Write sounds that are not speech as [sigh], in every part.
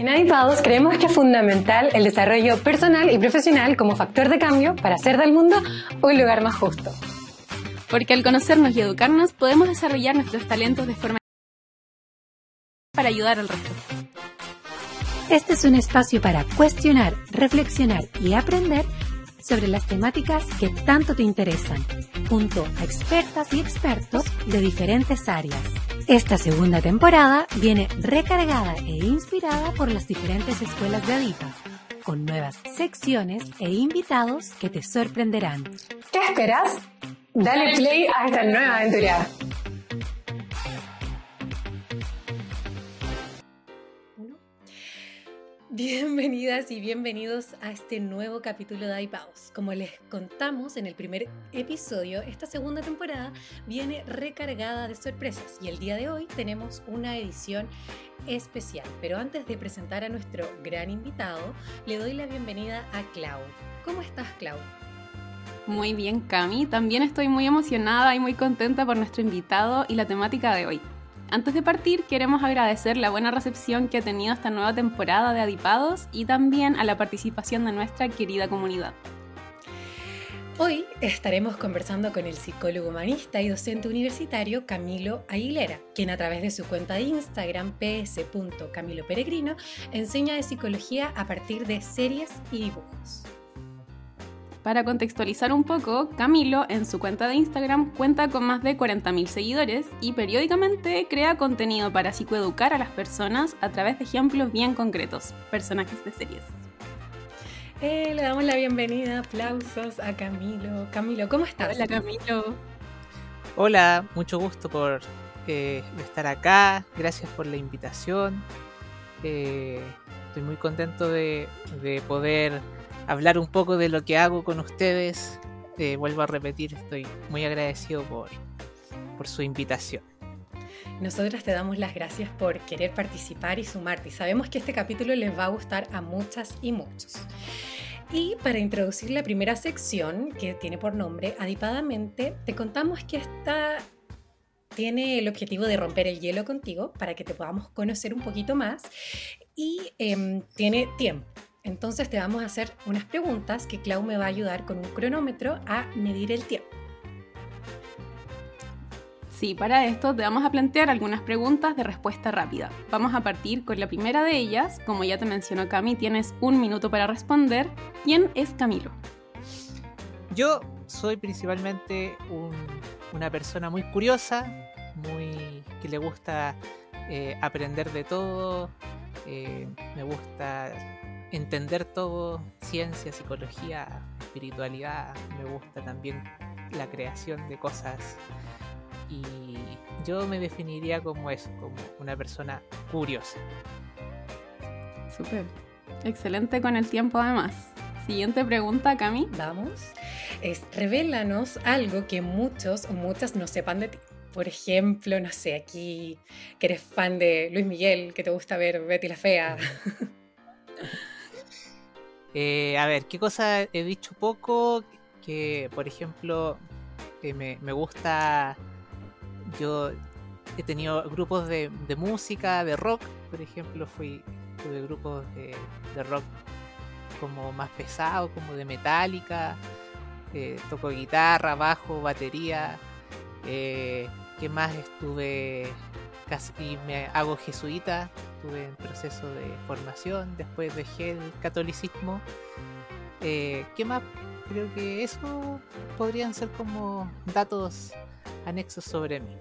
En Adipados creemos que es fundamental el desarrollo personal y profesional como factor de cambio para hacer del mundo un lugar más justo. Porque al conocernos y educarnos podemos desarrollar nuestros talentos de forma para ayudar al resto. Este es un espacio para cuestionar, reflexionar y aprender sobre las temáticas que tanto te interesan, junto a expertas y expertos de diferentes áreas. Esta segunda temporada viene recargada e inspirada por las diferentes escuelas de Adipa, con nuevas secciones e invitados que te sorprenderán. ¿Qué esperas? Dale play a esta nueva aventura. Bienvenidas y bienvenidos a este nuevo capítulo de iPaus. Como les contamos en el primer episodio, esta segunda temporada viene recargada de sorpresas y el día de hoy tenemos una edición especial. Pero antes de presentar a nuestro gran invitado, le doy la bienvenida a Clau. ¿Cómo estás, Clau? Muy bien, Cami. También estoy muy emocionada y muy contenta por nuestro invitado y la temática de hoy. Antes de partir, queremos agradecer la buena recepción que ha tenido esta nueva temporada de Adipados y también a la participación de nuestra querida comunidad. Hoy estaremos conversando con el psicólogo humanista y docente universitario Camilo Aguilera, quien a través de su cuenta de Instagram ps.camiloperegrino enseña de psicología a partir de series y dibujos. Para contextualizar un poco, Camilo en su cuenta de Instagram cuenta con más de 40.000 seguidores y periódicamente crea contenido para psicoeducar a las personas a través de ejemplos bien concretos, personajes de series. Eh, le damos la bienvenida, aplausos a Camilo. Camilo, ¿cómo estás? Hola Camilo. Hola, mucho gusto por eh, estar acá, gracias por la invitación. Eh, estoy muy contento de, de poder hablar un poco de lo que hago con ustedes. Eh, vuelvo a repetir, estoy muy agradecido por, su invitación. Nosotras te damos las gracias por querer participar y sumarte sabemos que este capítulo les va a gustar a muchas y muchos. Y para introducir la primera sección, que tiene por nombre Adipadamente, te contamos que esta tiene el objetivo de romper el hielo contigo para que te podamos conocer un poquito más y em, tiene tiempo. Entonces te vamos a hacer unas preguntas que Clau me va a ayudar con un cronómetro a medir el tiempo. Sí, para esto te vamos a plantear algunas preguntas de respuesta rápida. Vamos a partir con la primera de ellas. Como ya te mencionó Cami, tienes un minuto para responder. ¿Quién es Camilo? Yo soy principalmente una persona muy curiosa, muy que le gusta eh, aprender de todo, eh, me gusta entender todo, ciencia, psicología, espiritualidad, me gusta también la creación de cosas y yo me definiría como eso, como una persona curiosa. Súper. Excelente con el tiempo además. Siguiente pregunta, Cami. Vamos. Es, revélanos algo que muchos o muchas no sepan de ti. Por ejemplo, no sé, aquí que eres fan de Luis Miguel, que te gusta ver Betty la Fea. [laughs] Eh, a ver, ¿qué cosa he dicho poco? Que, por ejemplo, me, gusta. Yo he tenido grupos de, música, de rock, por ejemplo, fui tuve grupos de, rock como más pesado, como de metálica. Eh, toco guitarra, bajo, batería. Eh, ¿Qué más estuve? Casi me hago jesuita, estuve en proceso de formación, después dejé el catolicismo. Eh, ¿Qué más? Creo que eso podrían ser como datos anexos sobre mí.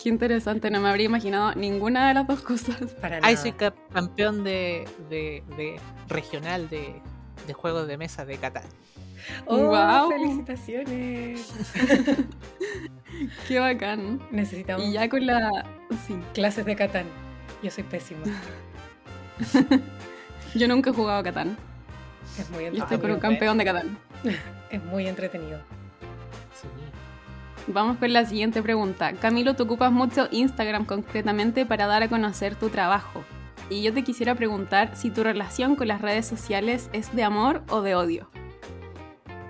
Qué interesante, no me habría imaginado ninguna de las dos cosas. [laughs] Para nada. soy campeón de, regional de, juegos de mesa de Catán. Oh, wow. ¡Felicitaciones! [laughs] Qué bacán. Necesitamos. Y ya con la. Sí. Clases de Catán. Yo soy pésima. [laughs] Yo nunca he jugado a Catán. Es muy entretenido. Yo estoy por un campeón de Catán. [laughs] Es muy entretenido. Vamos con la siguiente pregunta. Camilo, tú ocupas mucho Instagram concretamente para dar a conocer tu trabajo. Y yo te quisiera preguntar si tu relación con las redes sociales es de amor o de odio.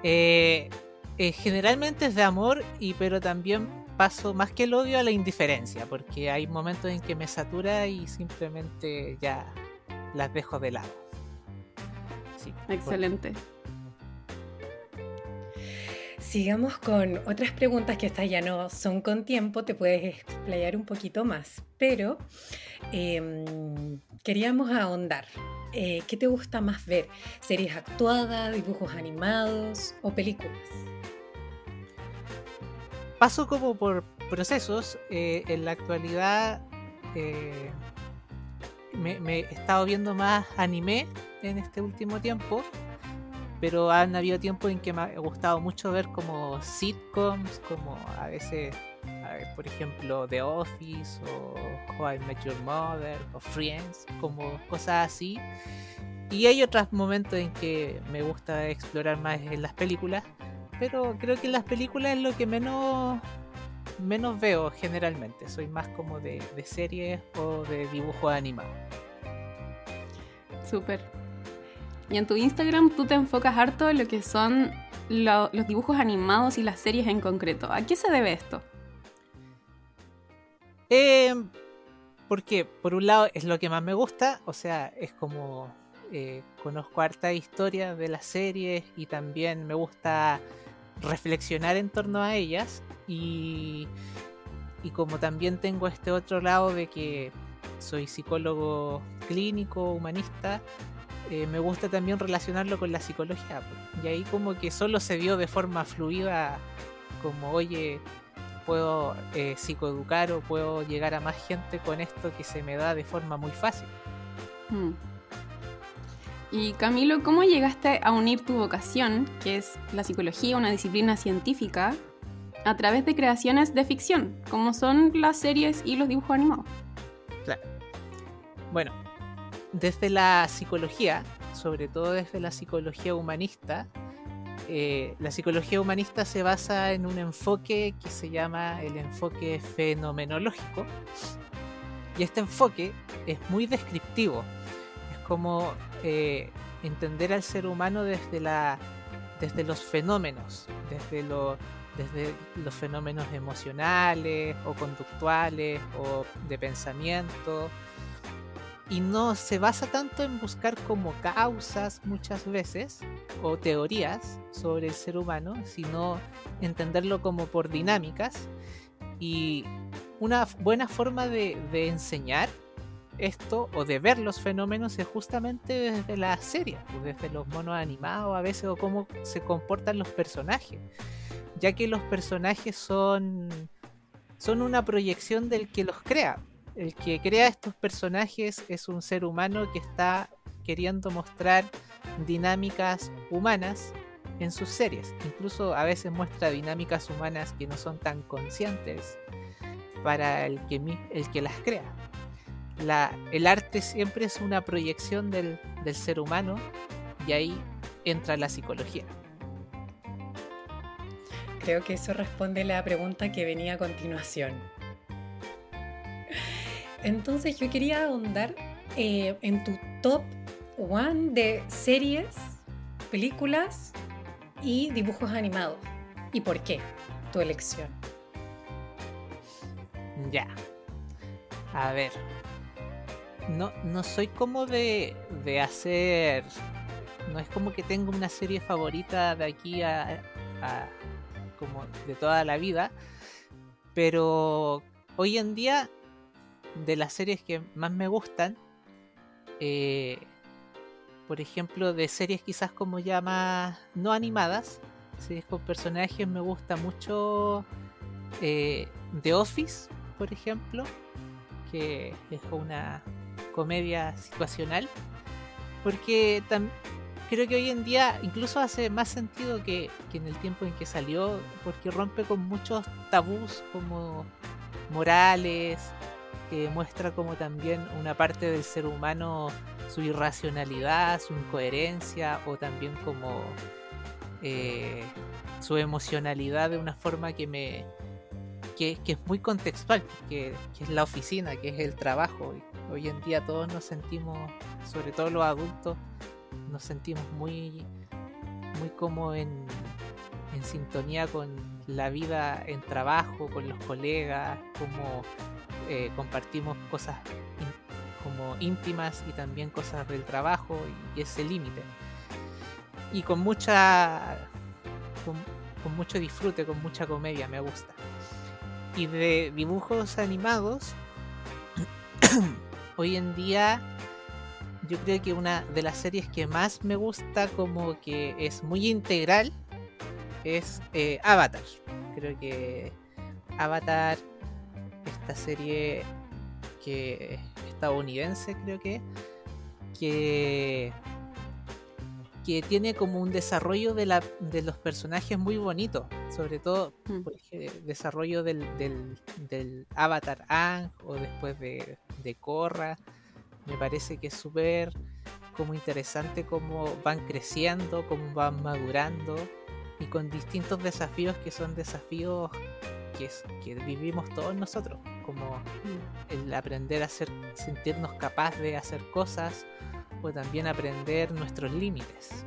Eh, eh, generalmente es de amor, y pero también paso más que el odio a la indiferencia, porque hay momentos en que me satura y simplemente ya las dejo de lado. Sí, Excelente. Sigamos con otras preguntas que estas ya no son con tiempo, te puedes explayar un poquito más, pero em, queríamos ahondar. Eh, ¿Qué te gusta más ver? ¿Series actuadas, dibujos animados o películas? Paso como por procesos. Eh, en la actualidad eh, me, me, he estado viendo más anime en este último tiempo pero han habido tiempos en que me ha gustado mucho ver como sitcoms, como a veces, por ejemplo, The Office o How I Met Your Mother o Friends, como cosas así. Y hay otros momentos en que me gusta explorar más en las películas, pero creo que las películas es lo que menos menos veo generalmente. Soy más como de, de series o de dibujos animados. Súper. Y en tu Instagram tú te enfocas harto en lo que son los dibujos animados y las series en concreto. ¿A qué se debe esto? Eh, porque por un lado es lo que más me gusta, o sea, es como eh, conozco harta historia de las series y también me gusta reflexionar en torno a ellas y, y como también tengo este otro lado de que soy psicólogo clínico, humanista, eh, me gusta también relacionarlo con la psicología. Y ahí como que solo se vio de forma fluida, como, oye, puedo eh, psicoeducar o puedo llegar a más gente con esto que se me da de forma muy fácil. Hmm. Y Camilo, ¿cómo llegaste a unir tu vocación, que es la psicología, una disciplina científica, a través de creaciones de ficción, como son las series y los dibujos animados? Claro. Bueno, desde la psicología, sobre todo desde la psicología humanista, eh, la psicología humanista se basa en un enfoque que se llama el enfoque fenomenológico. Y este enfoque es muy descriptivo. Es como eh, entender al ser humano desde, la, desde los fenómenos, desde, desde los fenómenos emocionales o conductuales o de pensamiento y no se basa tanto en buscar como causas muchas veces o teorías sobre el ser humano, sino entenderlo como por dinámicas. Y una buena forma de, enseñar esto o de ver los fenómenos es justamente desde la serie, desde los monos animados a veces o cómo se comportan los personajes, ya que los personajes son, son una proyección del que los crea el que crea estos personajes es un ser humano que está queriendo mostrar dinámicas humanas en sus series. Incluso a veces muestra dinámicas humanas que no son tan conscientes para el que, el que las crea. El arte siempre es una proyección del, del ser humano y ahí entra la psicología. Creo que eso responde la pregunta que venía a continuación. Entonces yo quería ahondar eh, en tu top one de series, películas y dibujos animados. ¿Y por qué tu elección? Ya. A ver. No, no soy como de, de hacer... No es como que tengo una serie favorita de aquí a, a como de toda la vida. Pero hoy en día de las series que más me gustan, eh, por ejemplo, de series quizás como ya más no animadas, series con personajes, me gusta mucho eh, The Office, por ejemplo, que es una comedia situacional, porque creo que hoy en día incluso hace más sentido que, en el tiempo en que salió, porque rompe con muchos tabús como morales, que muestra como también una parte del ser humano, su irracionalidad, su incoherencia o también como eh, su emocionalidad de una forma que me que, es muy contextual, que, es la oficina, que es el trabajo. Hoy en día todos nos sentimos, sobre todo los adultos, nos sentimos muy, muy como en, sintonía con la vida en trabajo, con los colegas, como eh, compartimos cosas como íntimas y también cosas del trabajo y ese límite. Y con mucha con mucho disfrute, con mucha comedia, me gusta. Y de dibujos animados, [clears throat] hoy en día yo creo que una de las series que más me gusta como que es muy integral es eh, Avatar. Creo que Avatar, esta serie que estadounidense creo que, que que tiene como un desarrollo de, la, de los personajes muy bonito, sobre todo Mm. por el desarrollo del, del, del avatar Ang o después de, de Korra. Me parece que es súper como interesante cómo van creciendo, cómo van madurando y con distintos desafíos que son desafíos que, es- que vivimos todos nosotros, como Mm. el aprender a hacer, sentirnos capaz de hacer cosas o también aprender nuestros límites.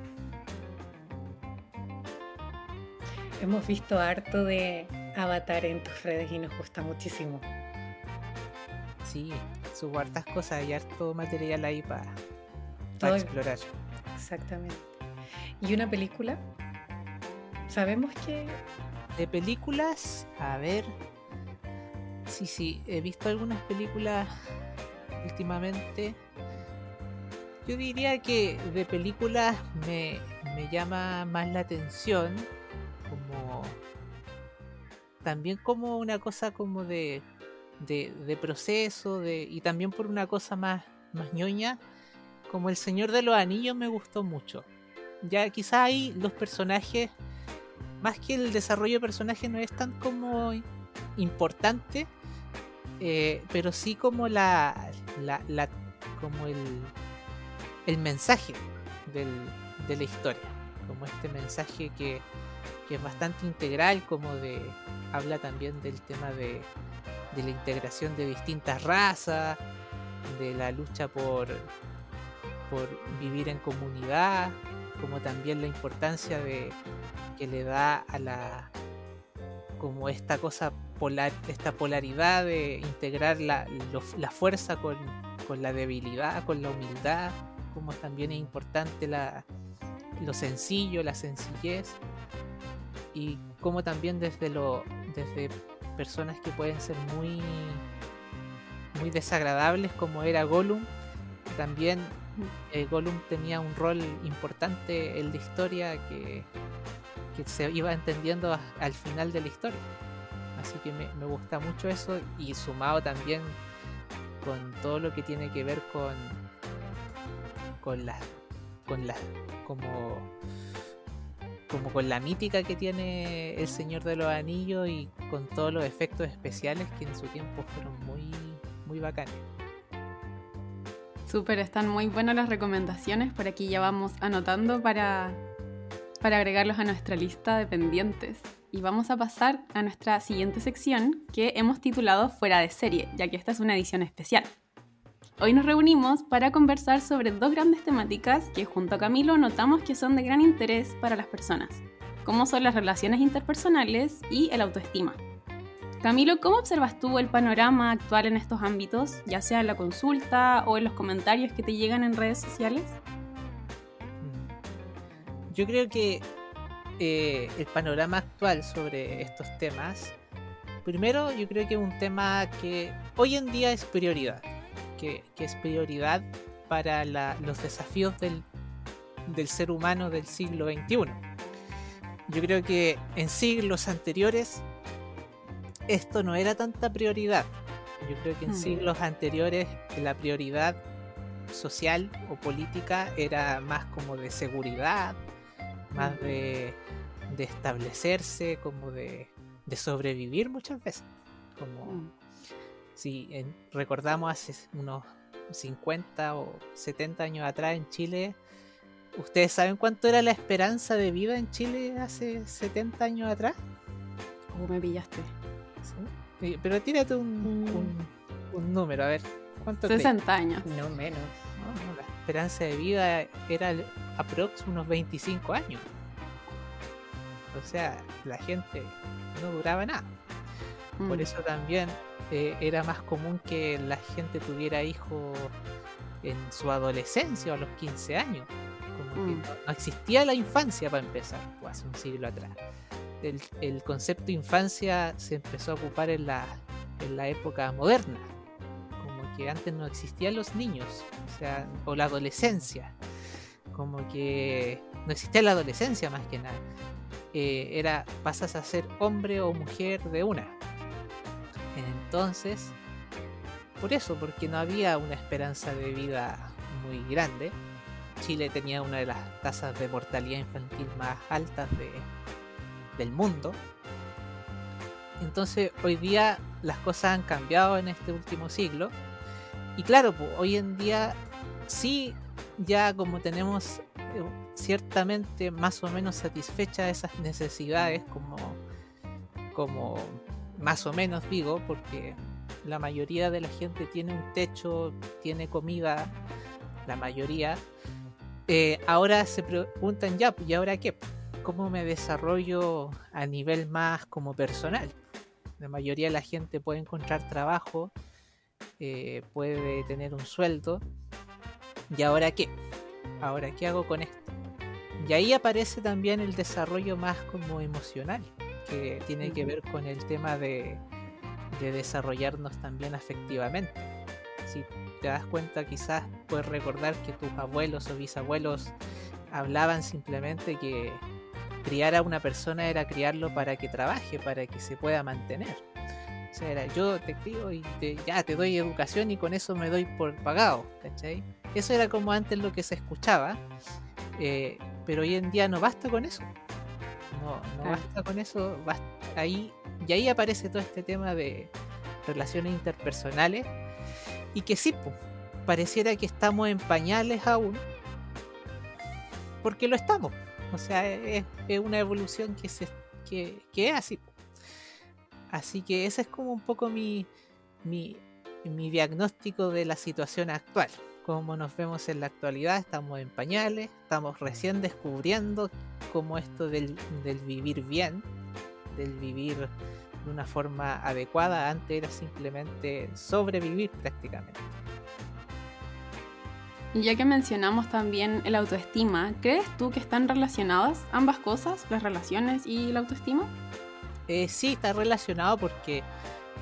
Hemos visto harto de Avatar en tus redes y nos gusta muchísimo. Sí, subo hartas cosas y harto material ahí para Todo- explorar. Exactamente. ¿Y una película? Sabemos que De películas, a ver. Sí, sí, he visto algunas películas últimamente. Yo diría que de películas me, me llama más la atención como también como una cosa como de, de, de proceso de, y también por una cosa más, más ñoña como El Señor de los Anillos me gustó mucho. Ya quizá ahí los personajes más que el desarrollo de personaje no es tan como importante, eh, pero sí como la, la, la- como el, el mensaje de la historia, como este mensaje que, es bastante integral, como de habla también del tema de, la integración de distintas razas, de la lucha por, vivir en comunidad, como también la importancia que le da a la como esta cosa polar esta polaridad de integrar la, fuerza con la debilidad con la humildad como también es importante la, lo sencillo la sencillez y como también desde lo desde personas que pueden ser muy muy desagradables como era Gollum también eh, Gollum tenía un rol importante en la historia que, que se iba entendiendo a- al final de la historia. Así que me, me gusta mucho eso y sumado también con todo lo que tiene que ver con con la con la como como con la mítica que tiene el Señor de los Anillos y con todos los efectos especiales que en su tiempo fueron muy muy bacanes. Súper, están muy buenas las recomendaciones. Por aquí ya vamos anotando para, para agregarlos a nuestra lista de pendientes. Y vamos a pasar a nuestra siguiente sección que hemos titulado Fuera de serie, ya que esta es una edición especial. Hoy nos reunimos para conversar sobre dos grandes temáticas que junto a Camilo notamos que son de gran interés para las personas, como son las relaciones interpersonales y el autoestima. Camilo, ¿cómo observas tú el panorama actual en estos ámbitos, ya sea en la consulta o en los comentarios que te llegan en redes sociales? Mm. Yo creo que eh, el panorama actual sobre estos temas, primero yo creo que es un tema que hoy en día es prioridad, que, que es prioridad para la- los desafíos del, del ser humano del siglo XXI. Yo creo que en siglos anteriores esto no era tanta prioridad. Yo creo que en Mm. siglos anteriores la prioridad social o política era más como de seguridad, más de, de establecerse, como de, de sobrevivir muchas veces. Como Mm. Si en- recordamos hace unos 50 o 70 años atrás en Chile, ¿ustedes saben cuánto era la esperanza de vida en Chile hace 70 años atrás? Oh, me pillaste. Sí. Eh, Pero tírate un, Mm. un- un número, a ver. ¿Cuánto crees? 60 años. no menos. No, la esperanza de vida era aprox unos 25 años. O sea, la gente no duraba nada. Por Mm. eso también eh, era más común que la gente tuviera hijos en su adolescencia o a los 15 años. Como que Mm. no, no existía la infancia para empezar, hace un siglo atrás. El, el concepto de infancia se empezó a ocupar en la, en la época moderna. Como que antes no existían los niños, o sea, o la adolescencia. Como que no existía la adolescencia más que nada. Eh, era pasas a ser hombre o mujer de una. Entonces, por eso, porque no había una esperanza de vida muy grande. Chile tenía una de las tasas de mortalidad infantil más altas de, del mundo. Entonces, hoy día las cosas han cambiado en este último siglo. Y claro, pues, hoy en día sí, ya como tenemos eh, ciertamente más o menos satisfechas esas necesidades, como, como más o menos digo, porque la mayoría de la gente tiene un techo, tiene comida, la mayoría. eh, ahora se preguntan ya, ¿y ahora qué? ¿Cómo me desarrollo a nivel más como personal? La mayoría de la gente puede encontrar trabajo, eh, puede tener un sueldo. ¿Y ahora qué? ¿Ahora qué hago con esto? Y ahí aparece también el desarrollo más como emocional, que tiene que ver con el tema de, de desarrollarnos también afectivamente. Si te das cuenta, quizás puedes recordar que tus abuelos o bisabuelos hablaban simplemente que criar a una persona era criarlo para que trabaje, para que se pueda mantener. O sea, era yo te crío y te- ya te doy educación y con eso me doy por pagado, ¿cachai? Eso era como antes lo que se escuchaba, eh, pero hoy en día no basta con eso. No, no basta con eso. ahí, y ahí aparece todo este tema de relaciones interpersonales y que sí, po, pareciera que estamos en pañales aún, porque lo estamos. O sea, es, es una evolución que, se, que, que es así. po. Así que ese es como un poco mi, mi, mi diagnóstico de la situación actual. Como nos vemos en la actualidad, estamos en pañales, estamos recién descubriendo cómo esto del, del vivir bien, del vivir de una forma adecuada, antes era simplemente sobrevivir prácticamente. Y ya que mencionamos también el autoestima, ¿crees tú que están relacionadas ambas cosas, las relaciones y la autoestima? Eh, sí, está relacionado porque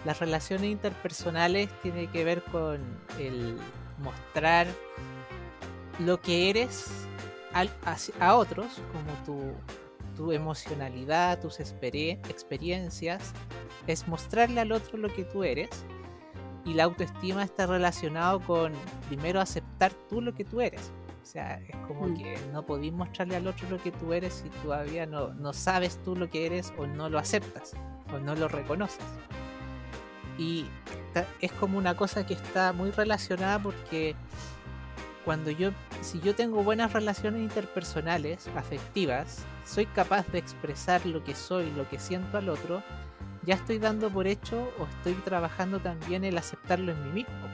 las relaciones interpersonales tienen que ver con el mostrar lo que eres al- hacia- a otros, como tu, tu emocionalidad, tus experie- experiencias, es mostrarle al otro lo que tú eres. Y la autoestima está relacionado con primero aceptar tú lo que tú eres. O sea, es como Mm. que no podís mostrarle al otro lo que tú eres si todavía no, no sabes tú lo que eres o no lo aceptas o no lo reconoces. Y es como una cosa que está muy relacionada porque cuando yo, si yo tengo buenas relaciones interpersonales, afectivas, soy capaz de expresar lo que soy, lo que siento al otro, ya estoy dando por hecho o estoy trabajando también el aceptarlo en mí mismo.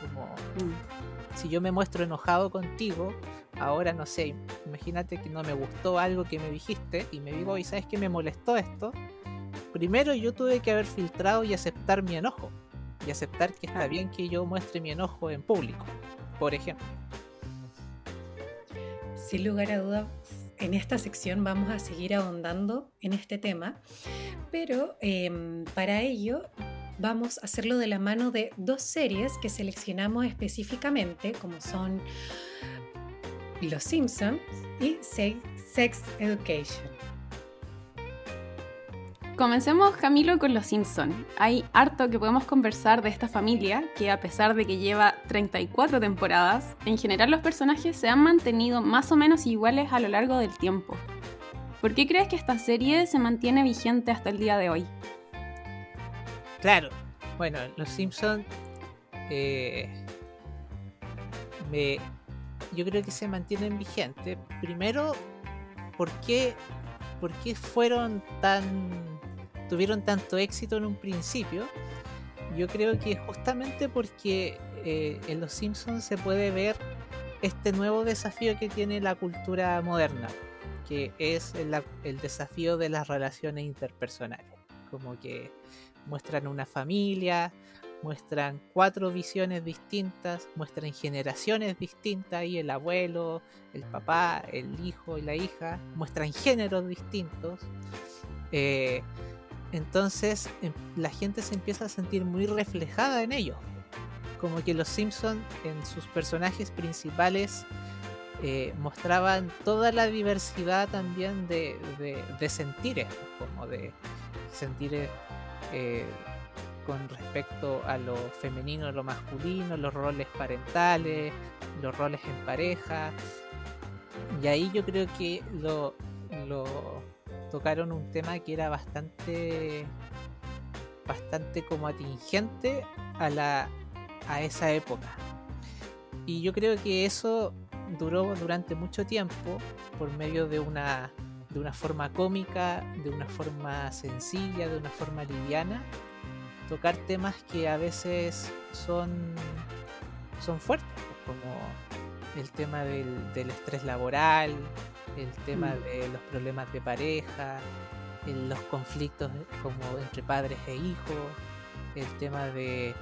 Como Mm, si yo me muestro enojado contigo, ahora no sé, imagínate que no me gustó algo que me dijiste y me digo, ¿y sabes que me molestó esto? Primero yo tuve que haber filtrado y aceptar mi enojo. Y aceptar que está bien que yo muestre mi enojo en público, por ejemplo. Sin lugar a dudas, en esta sección vamos a seguir ahondando en este tema, pero em, para ello vamos a hacerlo de la mano de dos series que seleccionamos específicamente, como son Los Simpsons y Se- Sex Education. Comencemos, Camilo, con Los Simpson. Hay harto que podemos conversar de esta familia, que a pesar de que lleva 34 temporadas, en general los personajes se han mantenido más o menos iguales a lo largo del tiempo. ¿Por qué crees que esta serie se mantiene vigente hasta el día de hoy? Claro, bueno, los Simpsons me, yo creo que se mantienen vigentes. Primero, ¿por qué, por qué fueron tan tuvieron tanto éxito en un principio? Yo creo que justamente porque eh, en los Simpsons se puede ver este nuevo desafío que tiene la cultura moderna, que es el, desafío de las relaciones interpersonales. Como que muestran una familia, muestran cuatro visiones distintas, muestran generaciones distintas y el abuelo, el papá, el hijo y la hija, muestran géneros distintos. Eh, entonces em, la gente se empieza a sentir muy reflejada en ellos. Como que los Simpsons en sus personajes principales eh, mostraban toda la diversidad también de, de, sentires, como de sentires eh, con respecto a lo femenino, lo masculino, los roles parentales, los roles en pareja. Y ahí yo creo que lo, lo tocaron un tema que era bastante bastante como atingente a la a esa época. Y yo creo que eso duró durante mucho tiempo por medio de una de una forma cómica, de una forma sencilla, de una forma liviana, tocar temas que a veces son son fuertes, como el tema del, del estrés laboral, el tema mm. de los problemas de pareja, los conflictos como entre padres e hijos, el tema de,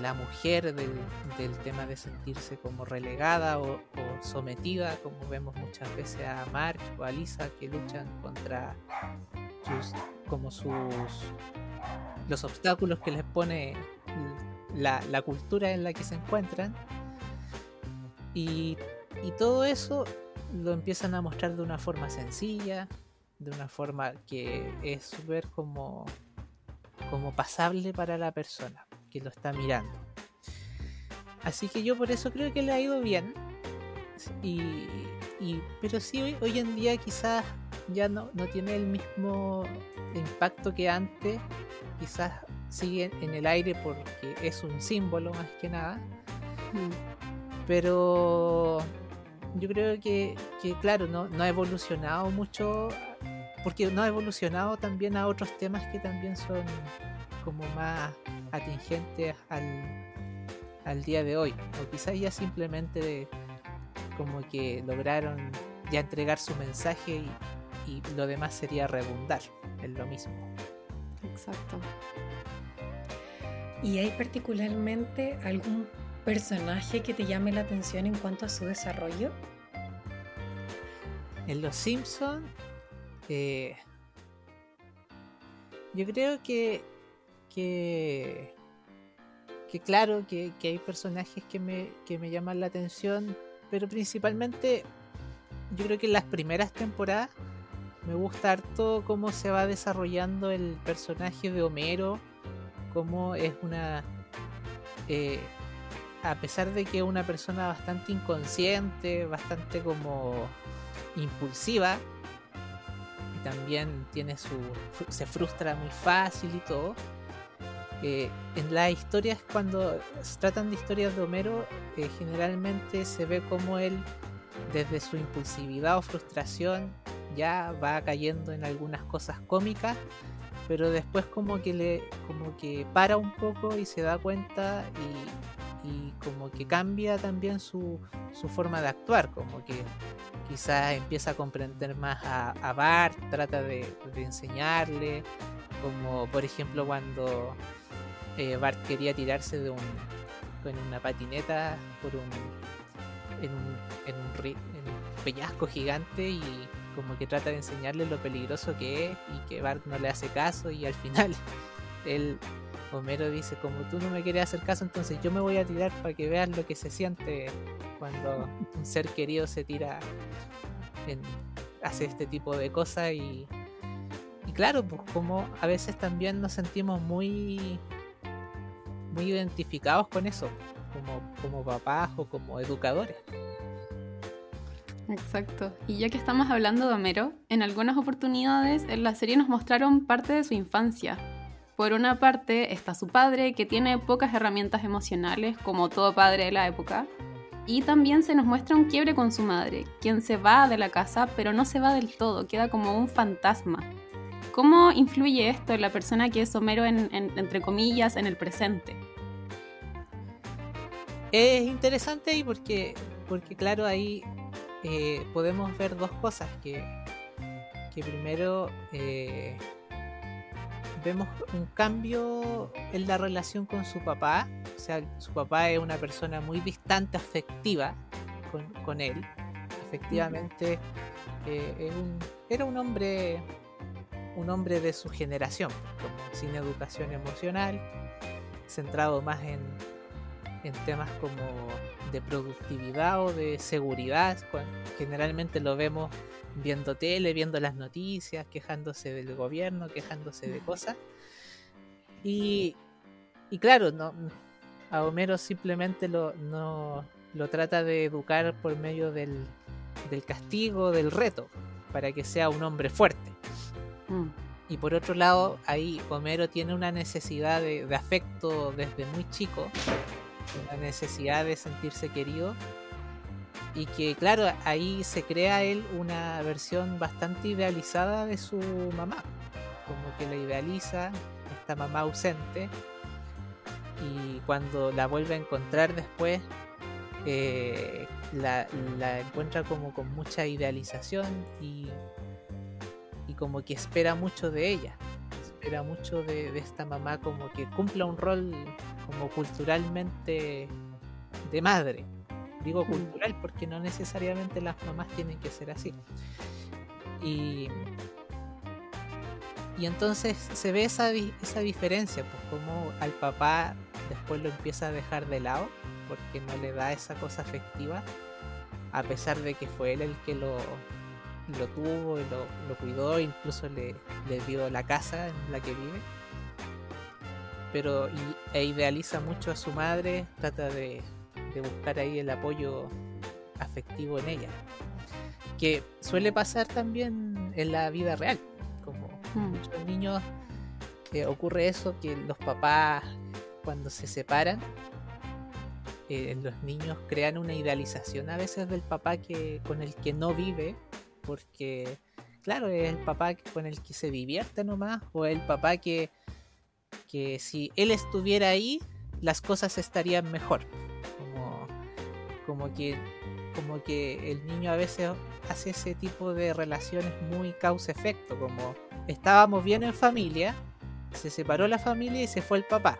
la mujer, del, tema de sentirse como relegada o, sometida, como vemos muchas veces a Mark o a Lisa que luchan contra sus, como sus los obstáculos que les pone la, la cultura en la que se encuentran. Y, y todo eso lo empiezan a mostrar de una forma sencilla, de una forma que es súper como, como pasable para la persona que lo está mirando. Así que yo por eso creo que le ha ido bien. Y, pero sí, hoy, hoy, en día quizás ya no, no tiene el mismo impacto que antes. Quizás sigue en el aire porque es un símbolo más que nada. Mm. Pero yo creo que, claro, no, ha evolucionado mucho, porque no ha evolucionado también a otros temas que también son como más atingentes al, día de hoy. O quizás ya simplemente como que lograron ya entregar su mensaje y, y lo demás sería redundar en lo mismo. Exacto. ¿Y hay particularmente algún personaje que te llame la atención en cuanto a su desarrollo? En Los Simpsons, eh, yo creo que, que, claro, que, hay personajes que me, que me llaman la atención, pero principalmente yo creo que en las primeras temporadas me gusta harto cómo se va desarrollando el personaje de Homero, cómo es una... Eh, a pesar de que es una persona bastante inconsciente, bastante como impulsiva, y también tiene su se frustra muy fácil y todo. Eh, en las historias, cuando se tratan de historias de Homero, eh, generalmente se ve como él, desde su impulsividad o frustración, ya va cayendo en algunas cosas cómicas, pero después como que le como que para un poco y se da cuenta y y como que cambia también su, su forma de actuar, como que quizás empieza a comprender más a, Bart, trata de, enseñarle, como por ejemplo cuando eh, Bart quería tirarse de un con una patineta por un en un, en un, en un peñasco gigante y como que trata de enseñarle lo peligroso que es y que Bart no le hace caso y al final [laughs] él Homero dice, como tú no me quieres hacer caso, entonces yo me voy a tirar para que veas lo que se siente cuando un ser querido se tira, en, hace este tipo de cosas y, y claro, pues como a veces también nos sentimos muy, muy identificados con eso, como, como papás o como educadores. Exacto. Y ya que estamos hablando de Homero, en algunas oportunidades en la serie nos mostraron parte de su infancia, por una parte está su padre, que tiene pocas herramientas emocionales, como todo padre de la época, y también se nos muestra un quiebre con su madre, quien se va de la casa, pero no se va del todo, queda como un fantasma. ¿Cómo influye esto en la persona que es Homero, en, entre comillas, en el presente? Es interesante ahí porque, porque claro, ahí eh, podemos ver dos cosas. Que, que primero... Eh, vemos un cambio en la relación con su papá. O sea, su papá es una persona muy distante, afectiva con, él. Efectivamente, eh, era un hombre un hombre de su generación, sin educación emocional, centrado más en, en temas como de productividad o de seguridad. Generalmente lo vemos viendo tele, viendo las noticias, quejándose del gobierno, quejándose de cosas. Y, y claro, no, a Homero simplemente lo, no, lo trata de educar por medio del, del castigo, del reto, para que sea un hombre fuerte. Mm. Y por otro lado, ahí Homero tiene una necesidad de, afecto desde muy chico, una necesidad de sentirse querido. Y que claro, ahí se crea él una versión bastante idealizada de su mamá. Como que la idealiza, esta mamá ausente. Y cuando la vuelve a encontrar después, eh, la, encuentra como con mucha idealización y como que espera mucho de ella, espera mucho de, esta mamá como que cumpla un rol como culturalmente de madre. Digo mm. cultural porque no necesariamente las mamás tienen que ser así. Y, y entonces se ve esa, esa diferencia, pues como al papá después lo empieza a dejar de lado porque no le da esa cosa afectiva, a pesar de que fue él el que lo, lo tuvo y lo, cuidó, incluso le, dio la casa en la que vive. Pero e idealiza mucho a su madre, trata de, buscar ahí el apoyo afectivo en ella. Que suele pasar también en la vida real. Como hmm. muchos niños eh, ocurre eso, que los papás cuando se separan, eh, los niños crean una idealización a veces del papá que, con el que no vive porque, claro, es el papá con el que se divierte nomás, o el papá que, que si él estuviera ahí, las cosas estarían mejor. Como, que como que el niño a veces hace ese tipo de relaciones muy causa-efecto, como estábamos bien en familia, se separó la familia y se fue el papá.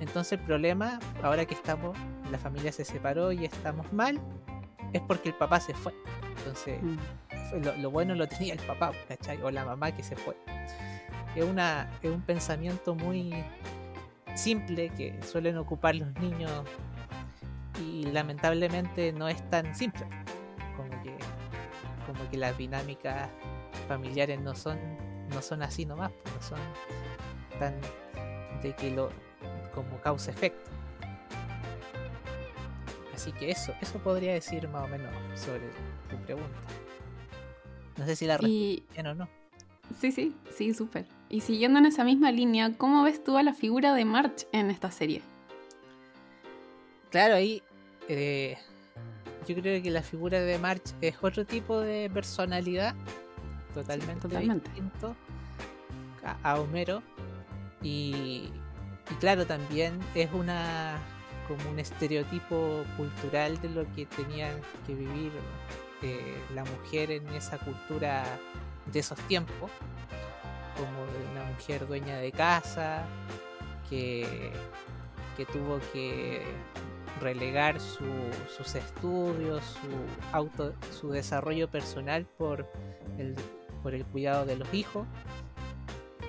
Entonces el problema, ahora que estamos, la familia se separó y estamos mal, es porque el papá se fue. Entonces, mm lo, bueno lo tenía el papá, ¿cachai? O la mamá que se fue. Es, una, es un pensamiento muy simple que suelen ocupar los niños y lamentablemente no es tan simple. Como que, como que las dinámicas familiares no son, no son así nomás, pues, no son tan de que lo como causa efecto. Así que eso, eso podría decir más o menos sobre tu pregunta. No sé si la respuesta bien o no. Sí, sí, sí, súper. Y siguiendo en esa misma línea, ¿cómo ves tú a la figura de March en esta serie? Claro, ahí eh, yo creo que la figura de March es otro tipo de personalidad, totalmente, distinto a, Homero. Y, y, claro, también es una como un estereotipo cultural de lo que tenían que vivir la mujer en esa cultura de esos tiempos, como una mujer dueña de casa, que, que tuvo que relegar sus estudios, su, auto, su desarrollo personal por el, por el cuidado de los hijos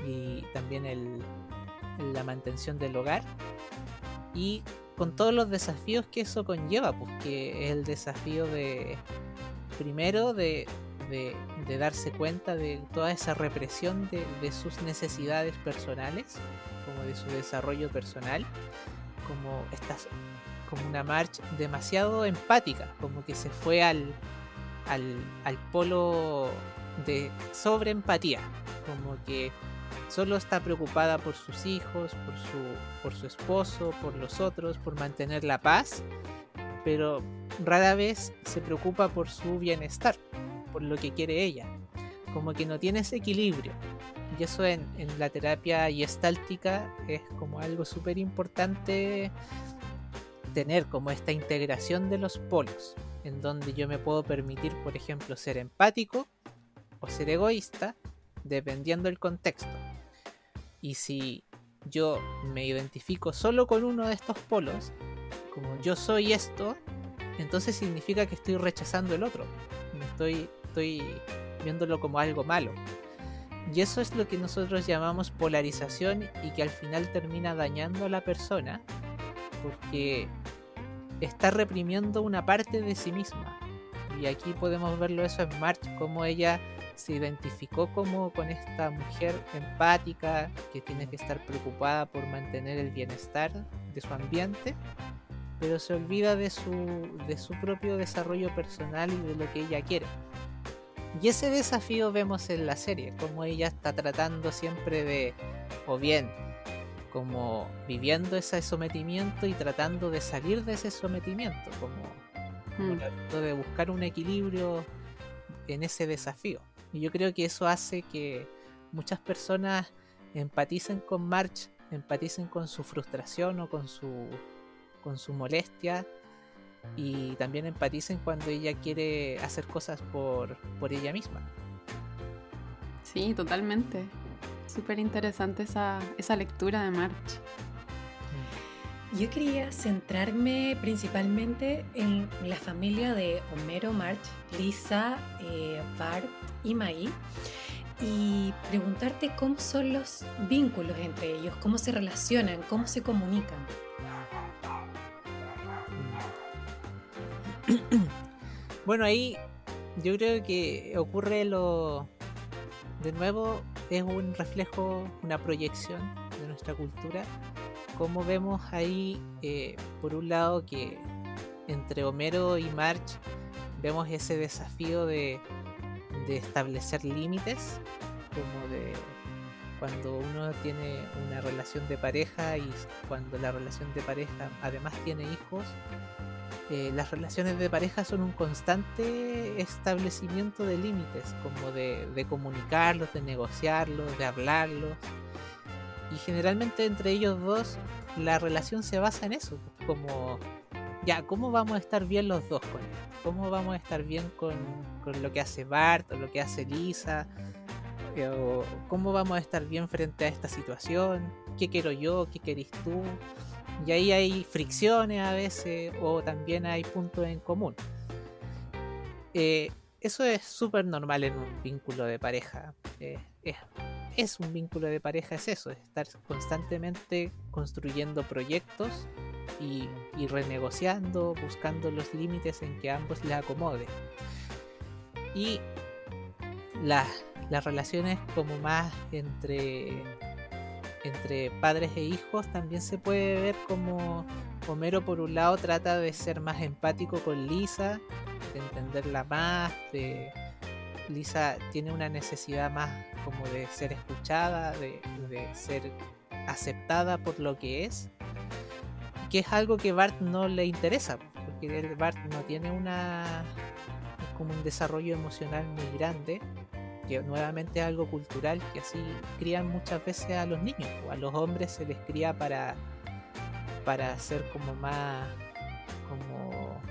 y también el, la mantención del hogar. Y con todos los desafíos que eso conlleva, pues que es el desafío de, primero de, darse cuenta de toda esa represión de, sus necesidades personales, como de su desarrollo personal, como estas como una marcha demasiado empática, como que se fue al, al, polo de sobreempatía, como que solo está preocupada por sus hijos, por su, por su esposo, por los otros, por mantener la paz, pero rara vez se preocupa por su bienestar, por lo que quiere ella. Como que no tiene ese equilibrio. Y eso en, la terapia estáltica es como algo súper importante tener como esta integración de los polos, en donde yo me puedo permitir, por ejemplo, ser empático o ser egoísta, dependiendo del contexto. Y si yo me identifico solo con uno de estos polos, como yo soy esto, entonces significa que estoy rechazando el otro. Me estoy, estoy viéndolo como algo malo. Y eso es lo que nosotros llamamos polarización y que al final termina dañando a la persona porque está reprimiendo una parte de sí misma. Y aquí podemos verlo eso en March, como ella se identificó como con esta mujer empática que tiene que estar preocupada por mantener el bienestar de su ambiente, pero se olvida de su, de su propio desarrollo personal y de lo que ella quiere. Y ese desafío vemos en la serie, como ella está tratando siempre de, o bien, como viviendo ese sometimiento y tratando de salir de ese sometimiento, como mm. tratando de buscar un equilibrio en ese desafío. Y yo creo que eso hace que muchas personas empaticen con March, empaticen con su frustración o con su, con su molestia y también empaticen cuando ella quiere hacer cosas por, por ella misma. Sí, totalmente. Súper interesante esa, esa lectura de March. Yo quería centrarme principalmente en la familia de Homero, March, Lisa, eh, Bart y Maggie y preguntarte cómo son los vínculos entre ellos, cómo se relacionan, cómo se comunican. Bueno, ahí yo creo que ocurre lo... De nuevo, es un reflejo, una proyección de nuestra cultura. Como vemos ahí, eh, por un lado, que entre Homero y March vemos ese desafío de, establecer límites, como de cuando uno tiene una relación de pareja y cuando la relación de pareja además tiene hijos, eh, las relaciones de pareja son un constante establecimiento de límites, como de, de comunicarlos, de negociarlos, de hablarlos y generalmente entre ellos dos la relación se basa en eso, como ya, ¿cómo vamos a estar bien los dos con esto? ¿Cómo vamos a estar bien con, lo que hace Bart o lo que hace Lisa? Eh, ¿Cómo vamos a estar bien frente a esta situación? ¿Qué quiero yo? ¿Qué querés tú? Y ahí hay fricciones a veces o también hay puntos en común. Eh, eso es súper normal en un vínculo de pareja. Eh, es es un vínculo de pareja, es eso, es estar constantemente construyendo proyectos y, renegociando, buscando los límites en que ambos le acomode. Y las relaciones como más entre, entre padres e hijos también se puede ver como Homero por un lado trata de ser más empático con Lisa, de entenderla más, de Lisa tiene una necesidad más como de ser escuchada, de, ser aceptada por lo que es, que es algo que Bart no le interesa, porque Bart no tiene una como un desarrollo emocional muy grande, que nuevamente es algo cultural que así crían muchas veces a los niños, o a los hombres se les cría para para ser como más como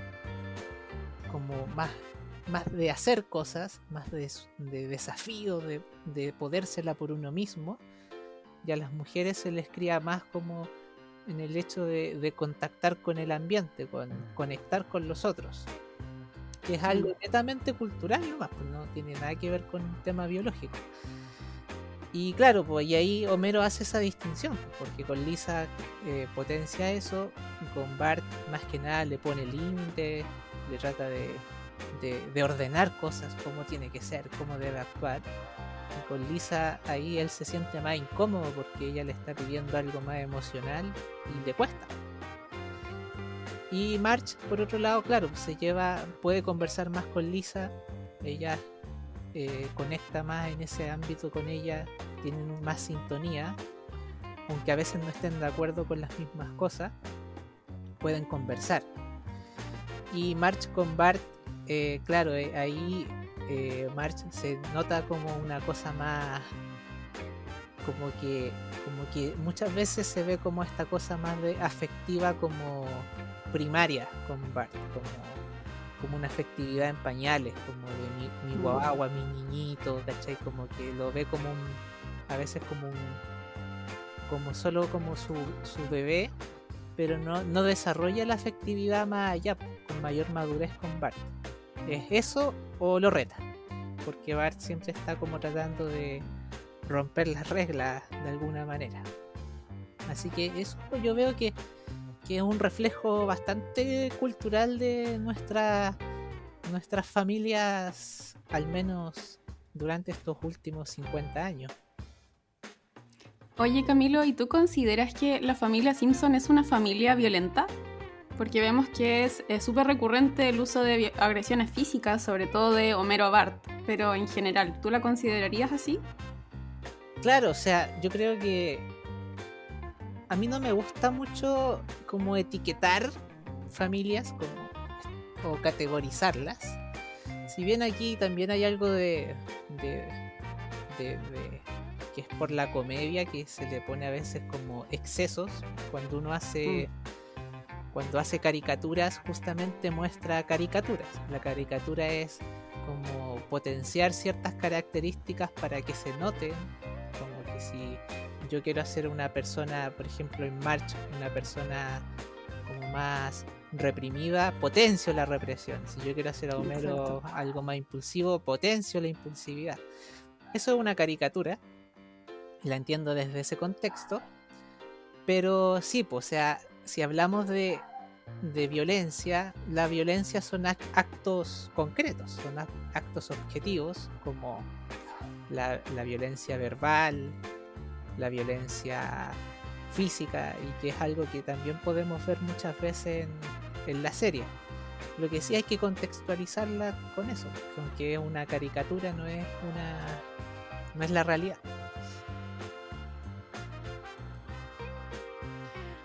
como más más de hacer cosas, más de, desafío, de, de podérsela por uno mismo. Y a las mujeres se les cría más como en el hecho de, contactar con el ambiente, con conectar con los otros. Que es algo netamente cultural nomás, pues no tiene nada que ver con un tema biológico. Y claro, pues y ahí Homero hace esa distinción, pues, porque con Lisa eh, potencia eso, con Bart más que nada le pone límites, le trata de, de, ordenar cosas, como tiene que ser, cómo debe actuar. Y con Lisa ahí él se siente más incómodo porque ella le está pidiendo algo más emocional y le cuesta. Y March, por otro lado, claro, se lleva, puede conversar más con Lisa, ella eh, conecta más en ese ámbito con ella, tienen más sintonía, aunque a veces no estén de acuerdo con las mismas cosas, pueden conversar. Y March con Bart eh, claro, eh, ahí March se nota como una cosa más como que como que muchas veces se ve como esta cosa más de afectiva como primaria con Bart como, como una afectividad en pañales como de mi, mi mm. guagua mi niñito ¿cachai? como que lo ve como un a veces como un como solo como su, su bebé, pero no, no desarrolla la afectividad más allá, con mayor madurez con Bart. ¿Es eso o lo reta? Porque Bart siempre está como tratando de romper las reglas de alguna manera. Así que eso yo veo que, que es un reflejo bastante cultural de nuestra, nuestras familias, al menos durante estos últimos 50 años. Oye Camilo, ¿y tú consideras que la familia Simpson es una familia violenta? Porque vemos que es súper recurrente el uso de agresiones físicas, sobre todo de Homero Bart, pero en general, ¿tú la considerarías así? Claro, o sea, yo creo que a mí no me gusta mucho como etiquetar familias como, o categorizarlas. Si bien aquí también hay algo de, de, de, que es por la comedia que se le pone a veces como excesos cuando uno hace mm. cuando hace caricaturas justamente muestra caricaturas. La caricatura es como potenciar ciertas características para que se noten como que si yo quiero hacer una persona, por ejemplo, en March, una persona como más reprimida, potencio la represión. Si yo quiero hacer a Homero algo más impulsivo, potencio la impulsividad. Eso es una caricatura, la entiendo desde ese contexto, pero sí, pues, o sea, si hablamos de, de violencia, la violencia son actos concretos, son actos objetivos, como la, la violencia verbal, la violencia física y que es algo que también podemos ver muchas veces en, la serie. Lo que sí hay que contextualizarla con eso, que aunque es una caricatura no es una no es la realidad.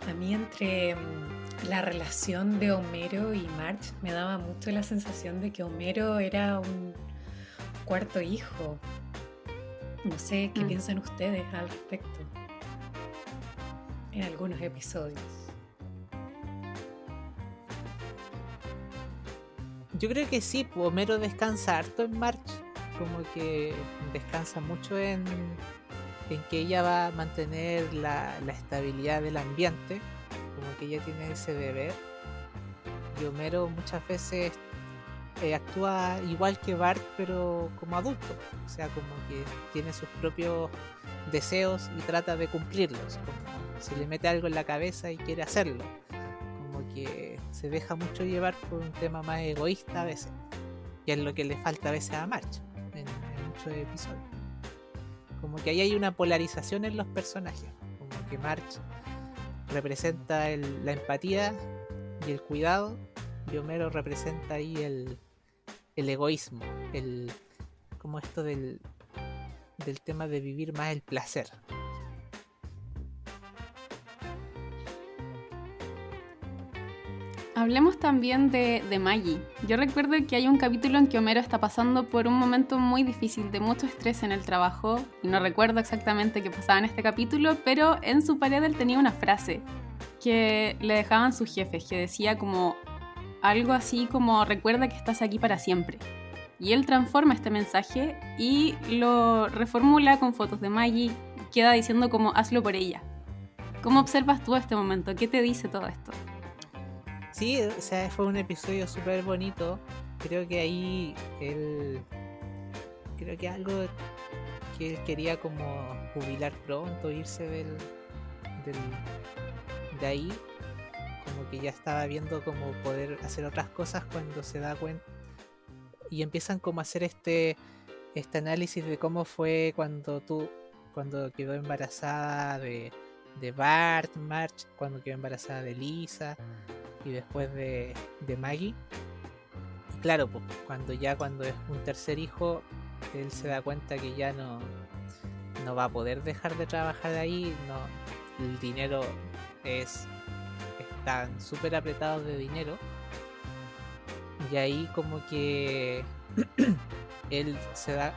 A mí entre mm, la relación de Homero y Marge me daba mucho la sensación de que Homero era un cuarto hijo, no sé qué mm. piensan ustedes al respecto en algunos episodios. Yo creo que sí, pues, Homero descansa harto en March, como que descansa mucho en, en que ella va a mantener la, la estabilidad del ambiente, como que ella tiene ese deber. Y Homero muchas veces eh, actúa igual que Bart, pero como adulto. O sea, como que tiene sus propios deseos y trata de cumplirlos. Como se le mete algo en la cabeza y quiere hacerlo. Como que se deja mucho llevar por un tema más egoísta a veces. Y es lo que le falta a veces a March en, muchos episodios. Como que ahí hay una polarización en los personajes. Como que March representa la empatía y el cuidado y Homero representa ahí el, el egoísmo, el como esto del, del tema de vivir más el placer. Hablemos también de, de, Maggie. Yo recuerdo que hay un capítulo en que Homero está pasando por un momento muy difícil, de mucho estrés en el trabajo, y no recuerdo exactamente qué pasaba en este capítulo, pero en su pared él tenía una frase que le dejaban sus jefes, que decía como, algo así como recuerda que estás aquí para siempre. Y él transforma este mensaje y lo reformula con fotos de Maggie, queda diciendo como hazlo por ella. ¿Cómo observas tú este momento? ¿Qué te dice todo esto? Sí, o sea, fue un episodio súper bonito. Creo que ahí él. Creo que algo que él quería como jubilar pronto, irse del. del de ahí como que ya estaba viendo cómo poder hacer otras cosas cuando se da cuenta y empiezan como a hacer este este análisis de cómo fue cuando tú cuando quedó embarazada de, de Bart, March, cuando quedó embarazada de Lisa y después de, de Maggie. claro, pues cuando ya cuando es un tercer hijo, él se da cuenta que ya no, no va a poder dejar de trabajar ahí, no, el dinero es están súper apretados de dinero. Y ahí como que [clears throat] él se da,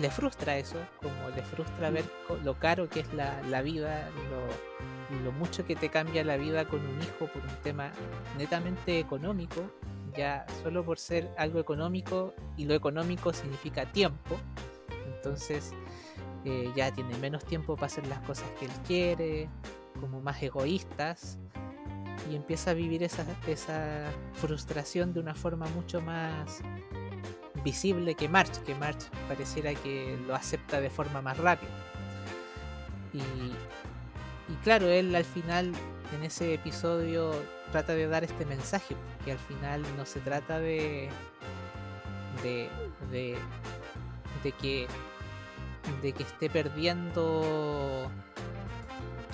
le frustra eso, como le frustra ver lo caro que es la, la vida, lo, mucho que te cambia la vida con un hijo por un tema netamente económico, ya solo por ser algo económico y lo económico significa tiempo. Entonces eh, ya tiene menos tiempo para hacer las cosas que él quiere, como más egoístas, y empieza a vivir esa, esa frustración de una forma mucho más visible que March, que March pareciera que lo acepta de forma más rápida. Y, y claro, él al final en ese episodio trata de dar este mensaje, que al final no se trata de, de, de, de que de que esté perdiendo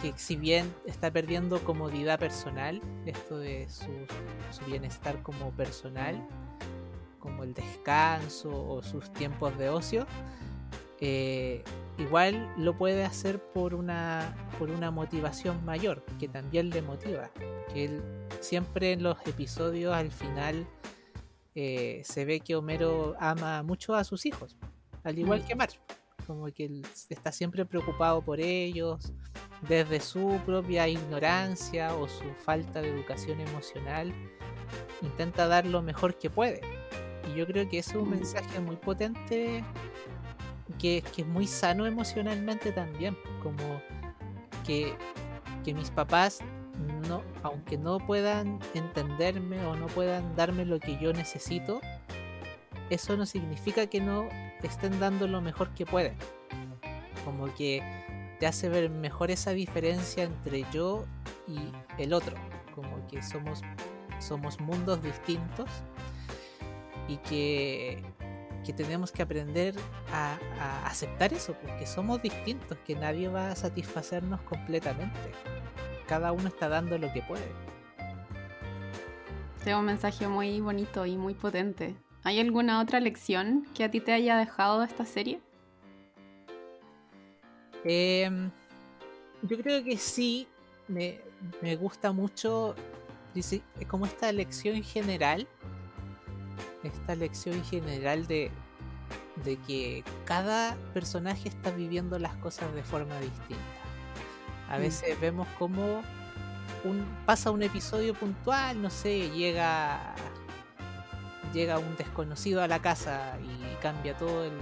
que si bien está perdiendo comodidad personal, esto de su, su, bienestar como personal, como el descanso o sus tiempos de ocio, eh, igual lo puede hacer por una, por una motivación mayor, que también le motiva. Que él siempre en los episodios al final eh, se ve que Homero ama mucho a sus hijos, al igual que Marge como que él está siempre preocupado por ellos, desde su propia ignorancia o su falta de educación emocional, intenta dar lo mejor que puede. Y yo creo que ese es un mensaje muy potente, que, que es muy sano emocionalmente también, como que, que mis papás no, aunque no puedan entenderme o no puedan darme lo que yo necesito, eso no significa que no estén dando lo mejor que pueden. Como que te hace ver mejor esa diferencia entre yo y el otro. Como que somos, somos mundos distintos y que, que tenemos que aprender a, a, aceptar eso, porque somos distintos, que nadie va a satisfacernos completamente. Cada uno está dando lo que puede. Tengo un mensaje muy bonito y muy potente. ¿Hay alguna otra lección que a ti te haya dejado de esta serie? Eh, yo creo que sí, me, me gusta mucho dice, como esta lección general, esta lección general de, de que cada personaje está viviendo las cosas de forma distinta. A veces mm. vemos como un, pasa un episodio puntual, no sé, llega llega un desconocido a la casa y cambia todo el,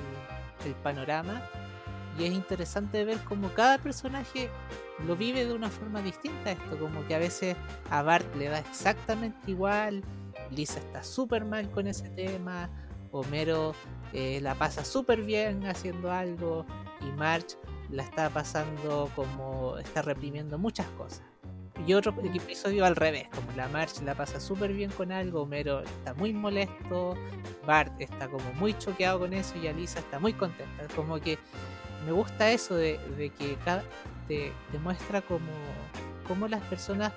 panorama. Y es interesante ver cómo cada personaje lo vive de una forma distinta esto, como que a veces a Bart le da exactamente igual, Lisa está súper mal con ese tema, Homero eh, la pasa súper bien haciendo algo y March la está pasando como está reprimiendo muchas cosas. Y otro episodio al revés, como la March la pasa súper bien con algo, Homero está muy molesto, Bart está como muy choqueado con eso y Alisa está muy contenta. Como que me gusta eso de, que cada, te demuestra como, como las personas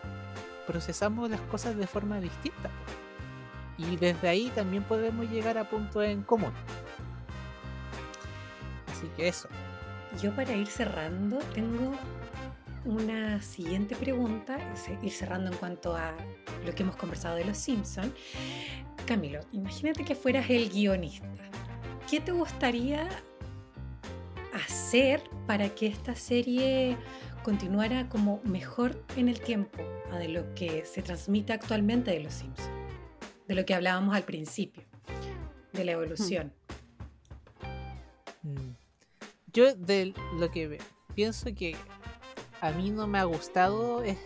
procesamos las cosas de forma distinta. Y desde ahí también podemos llegar a puntos en común. Así que eso. Yo para ir cerrando tengo una siguiente pregunta, ir cerrando en cuanto a lo que hemos conversado de los Simpsons. Camilo, imagínate que fueras el guionista. ¿Qué te gustaría hacer para que esta serie continuara como mejor en el tiempo a de lo que se transmite actualmente de los Simpsons? De lo que hablábamos al principio, de la evolución. Hmm. Yo de lo que pienso que a mí no me ha gustado es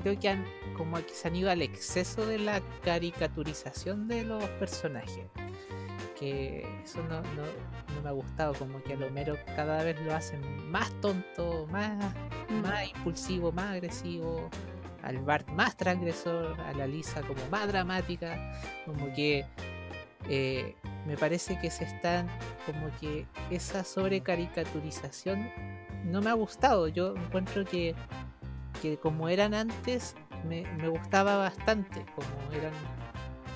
creo que han como que se han ido al exceso de la caricaturización de los personajes que eso no, no, me ha gustado como que a Homero cada vez lo hacen más tonto más, mm. más impulsivo más agresivo al Bart más transgresor a la Lisa como más dramática como que eh, me parece que se están como que esa sobrecaricaturización no me ha gustado. Yo encuentro que, que como eran antes, me, me, gustaba bastante, como eran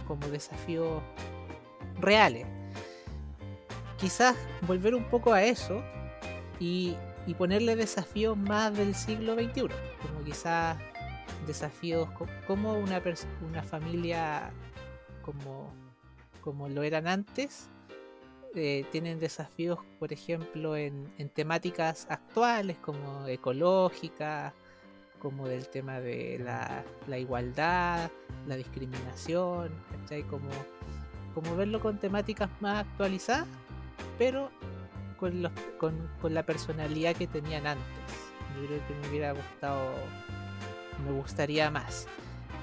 como desafíos reales. Quizás volver un poco a eso y, y ponerle desafíos más del siglo XXI, como quizás desafíos como una, una familia como, como lo eran antes, eh, tienen desafíos, por ejemplo, en, en, temáticas actuales como ecológica, como del tema de la, igualdad, la discriminación, Como, como verlo con temáticas más actualizadas, pero con, los, con, la personalidad que tenían antes. Yo creo que me hubiera gustado, me gustaría más.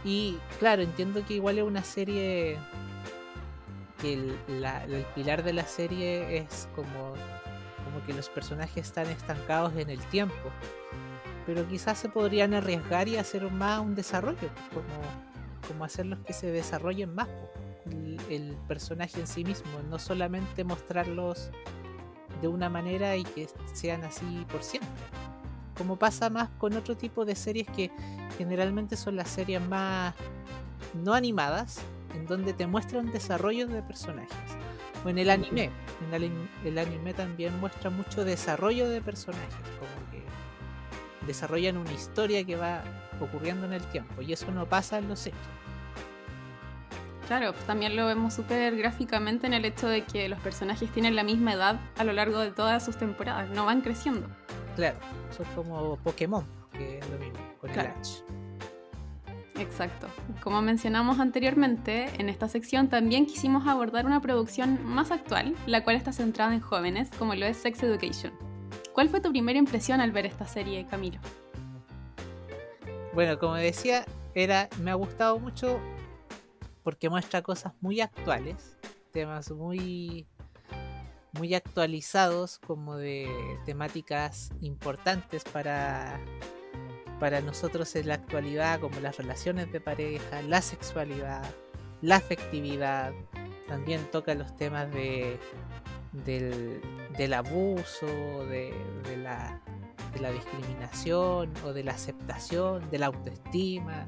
Y claro, entiendo que igual es una serie el, el pilar de la serie es como, como que los personajes están estancados en el tiempo. Pero quizás se podrían arriesgar y hacer más un desarrollo, como, como hacerlos que se desarrollen más el personaje en sí mismo, no solamente mostrarlos de una manera y que sean así por siempre. Como pasa más con otro tipo de series que generalmente son las series más no animadas, en donde te muestran desarrollos de personajes. O en el anime, en el, el anime también muestra mucho desarrollo de personajes, como que desarrollan una historia que va ocurriendo en el tiempo, y eso no pasa en los series. Claro, pues también lo vemos súper gráficamente en el hecho de que los personajes tienen la misma edad a lo largo de todas sus temporadas, no van creciendo. Claro, son como Pokémon, que es lo mismo, con Claro. el Ash. Exacto. Como mencionamos anteriormente, en esta sección también quisimos abordar una producción más actual, la cual está centrada en jóvenes, como lo es Sex Education. ¿Cuál fue tu primera impresión al ver esta serie, Camilo? Bueno, como decía, era, me ha gustado mucho porque muestra cosas muy actuales, temas muy, muy actualizados, como de temáticas importantes para, para nosotros en la actualidad, como las relaciones de pareja, la sexualidad, la afectividad. También toca los temas de, del, del abuso, de, la, de la discriminación o de la aceptación, de la autoestima.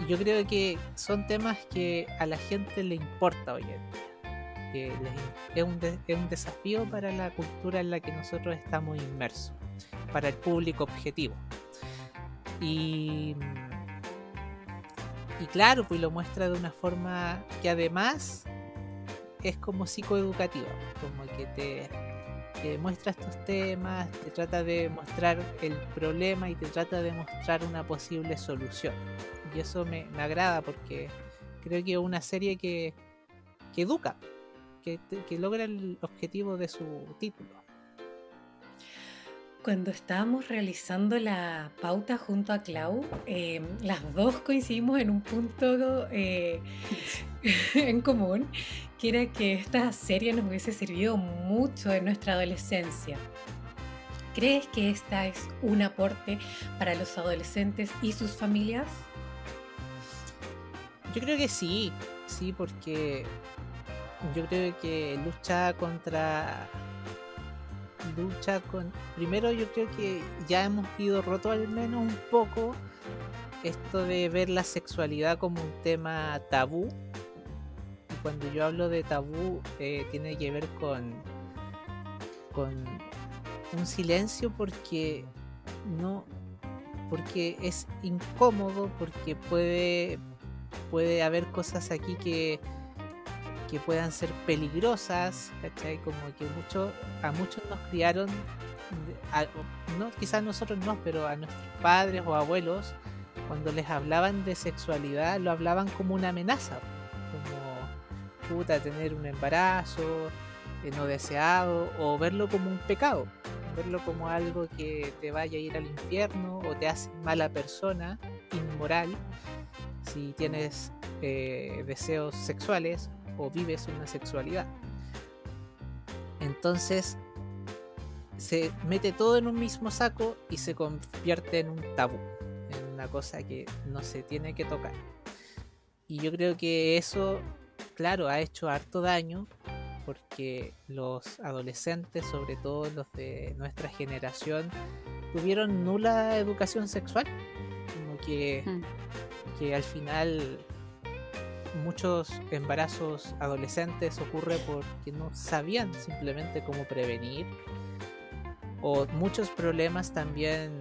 Y yo creo que son temas que a la gente le importa hoy en día. Que es, un es un desafío para la cultura en la que nosotros estamos inmersos, para el público objetivo. Y, y claro, pues lo muestra de una forma que además es como psicoeducativa, como que te, te muestra estos temas, te trata de mostrar el problema y te trata de mostrar una posible solución. Y eso me, me agrada porque creo que es una serie que, que educa, que, que logra el objetivo de su título. Cuando estábamos realizando la pauta junto a Clau, eh, las dos coincidimos en un punto eh, [laughs] [laughs] en común, que era que esta serie nos hubiese servido mucho en nuestra adolescencia. ¿Crees que esta es un aporte para los adolescentes y sus familias? Yo creo que sí, sí, porque yo creo que lucha contra. Lucha con. Primero, yo creo que ya hemos ido roto al menos un poco esto de ver la sexualidad como un tema tabú. Y cuando yo hablo de tabú, eh, tiene que ver con. con un silencio porque no. porque es incómodo, porque puede puede haber cosas aquí que, que puedan ser peligrosas, ¿cachai? Como que mucho, a muchos nos criaron, no, quizás nosotros no, pero a nuestros padres o abuelos, cuando les hablaban de sexualidad, lo hablaban como una amenaza, como puta, tener un embarazo eh, no deseado, o verlo como un pecado, verlo como algo que te vaya a ir al infierno o te hace mala persona, inmoral si tienes eh, deseos sexuales o vives una sexualidad. Entonces se mete todo en un mismo saco y se convierte en un tabú, en una cosa que no se tiene que tocar. Y yo creo que eso, claro, ha hecho harto daño porque los adolescentes, sobre todo los de nuestra generación, tuvieron nula educación sexual. Como que Mm. que al final muchos embarazos adolescentes ocurre porque no sabían simplemente cómo prevenir o muchos problemas también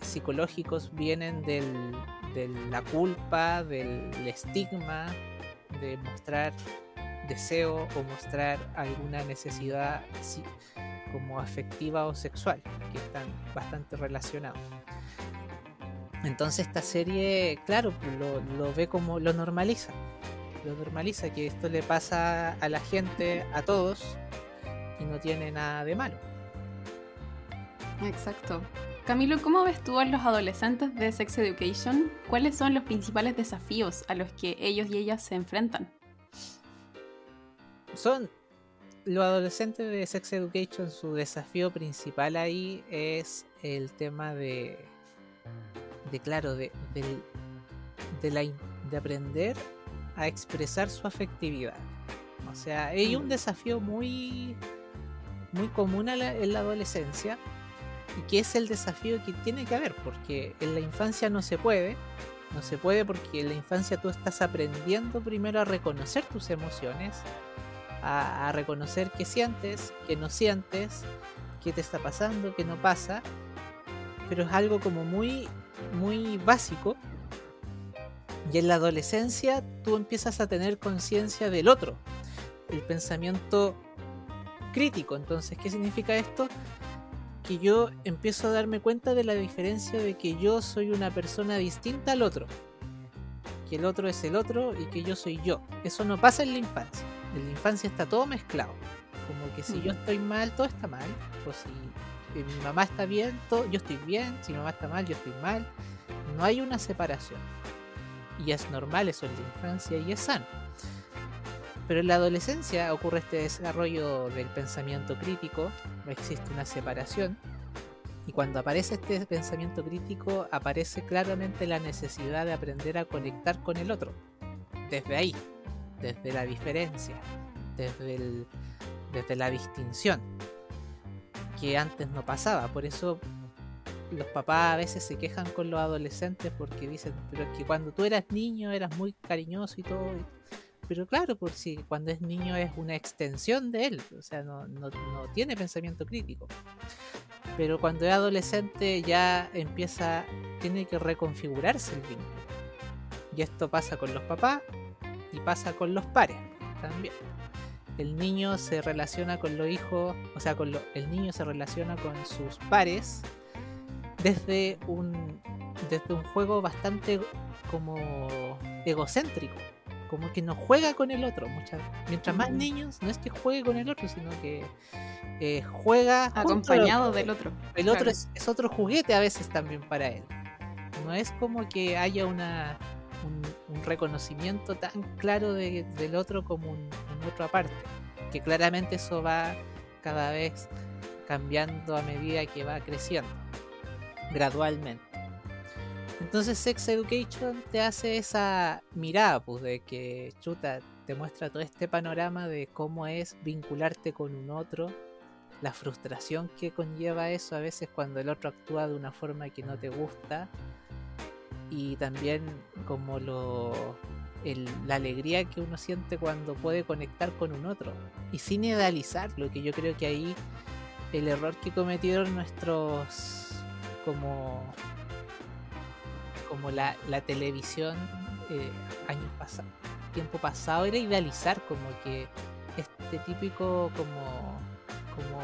psicológicos vienen del, de la culpa, del estigma de mostrar deseo o mostrar alguna necesidad si- como afectiva o sexual, que están bastante relacionados. Entonces esta serie, claro, lo, lo ve como lo normaliza. Lo normaliza, que esto le pasa a la gente, a todos, y no tiene nada de malo. Exacto. Camilo, ¿cómo ves tú a los adolescentes de Sex Education? ¿Cuáles son los principales desafíos a los que ellos y ellas se enfrentan? Son los adolescentes de Sex Education, su desafío principal ahí es el tema de, de claro, de, de, la, de aprender a expresar su afectividad. O sea, hay un mm. desafío muy, muy común en la adolescencia y que es el desafío que tiene que haber, porque en la infancia no se puede, no se puede porque en la infancia tú estás aprendiendo primero a reconocer tus emociones, a, reconocer qué sientes, qué no sientes, qué te está pasando, qué no pasa, pero es algo como muy, muy básico. Y en la adolescencia tú empiezas a tener conciencia del otro, el pensamiento crítico. Entonces, ¿qué significa esto? que yo empiezo a darme cuenta de la diferencia de que yo soy una persona distinta al otro. Que el otro es el otro y que yo soy yo. Eso no pasa en la infancia. En la infancia está todo mezclado. Como que si yo estoy mal, todo está mal. O si mi mamá está bien, yo estoy bien. Si mi mamá está mal, yo estoy mal. No hay una separación. Y es normal eso en la infancia y es sano. Pero en la adolescencia ocurre este desarrollo del pensamiento crítico, existe una separación, y cuando aparece este pensamiento crítico aparece claramente la necesidad de aprender a conectar con el otro. Desde ahí, desde la diferencia, desde la distinción, que antes no pasaba. Por eso los papás a veces se quejan con los adolescentes porque dicen, pero es que cuando tú eras niño eras muy cariñoso y todo pero claro, por si cuando es niño es una extensión de él, o sea, no, tiene pensamiento crítico. Pero cuando es adolescente ya empieza, tiene que reconfigurarse el vínculo. Y esto pasa con los papás y pasa con los pares también. El niño se relaciona con los hijos, o sea, con el niño se relaciona con sus pares desde un, desde un juego bastante como egocéntrico como que no juega con el otro. Muchas, mientras más niños, no es que juegue con el otro, sino que eh, juega acompañado del otro. El otro es, otro juguete a veces también para él. No es como que haya una, un, reconocimiento tan claro del otro como un, un otro aparte. Que claramente eso va cada vez cambiando a medida que va creciendo, gradualmente. Entonces Sex Education te hace esa mirada, pues, de que chuta, te muestra todo este panorama de cómo es vincularte con un otro, la frustración que conlleva eso a veces cuando el otro actúa de una forma que no te gusta y también como lo la alegría que uno siente cuando puede conectar con un otro y sin idealizarlo, que yo creo que ahí el error que cometieron nuestros como como la, televisión eh, años pasados, tiempo pasado, era idealizar como que este típico como, como,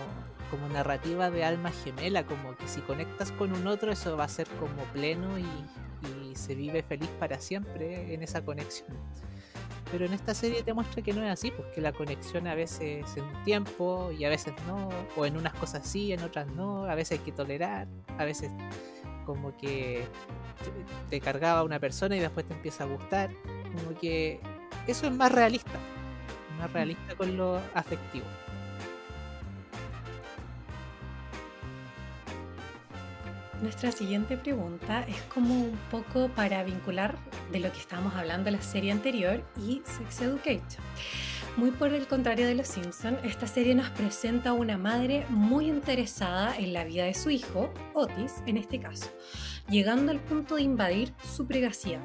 como narrativa de alma gemela, como que si conectas con un otro eso va a ser como pleno y, y se vive feliz para siempre en esa conexión. Pero en esta serie te muestra que no es así, porque la conexión a veces en un tiempo y a veces no, o en unas cosas sí, en otras no, a veces hay que tolerar, a veces como que te, cargaba una persona y después te empieza a gustar. Como que eso es más realista, más realista con lo afectivo. Nuestra siguiente pregunta es como un poco para vincular de lo que estábamos hablando en la serie anterior y Sex Education. Muy por el contrario de Los Simpson, esta serie nos presenta a una madre muy interesada en la vida de su hijo, Otis en este caso, llegando al punto de invadir su privacidad.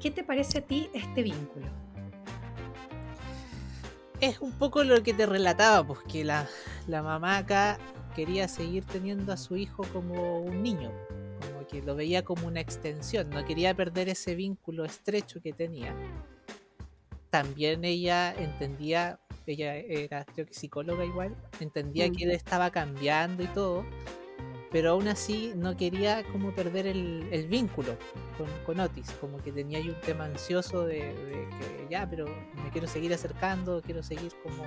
¿Qué te parece a ti este vínculo? Es un poco lo que te relataba, pues que la, la mamá acá quería seguir teniendo a su hijo como un niño, como que lo veía como una extensión, no quería perder ese vínculo estrecho que tenía también ella entendía, ella era creo que psicóloga igual, entendía mm. que él estaba cambiando y todo, pero aún así no quería como perder el, vínculo con, Otis, como que tenía ahí un tema ansioso de, que ya, pero me quiero seguir acercando, quiero seguir como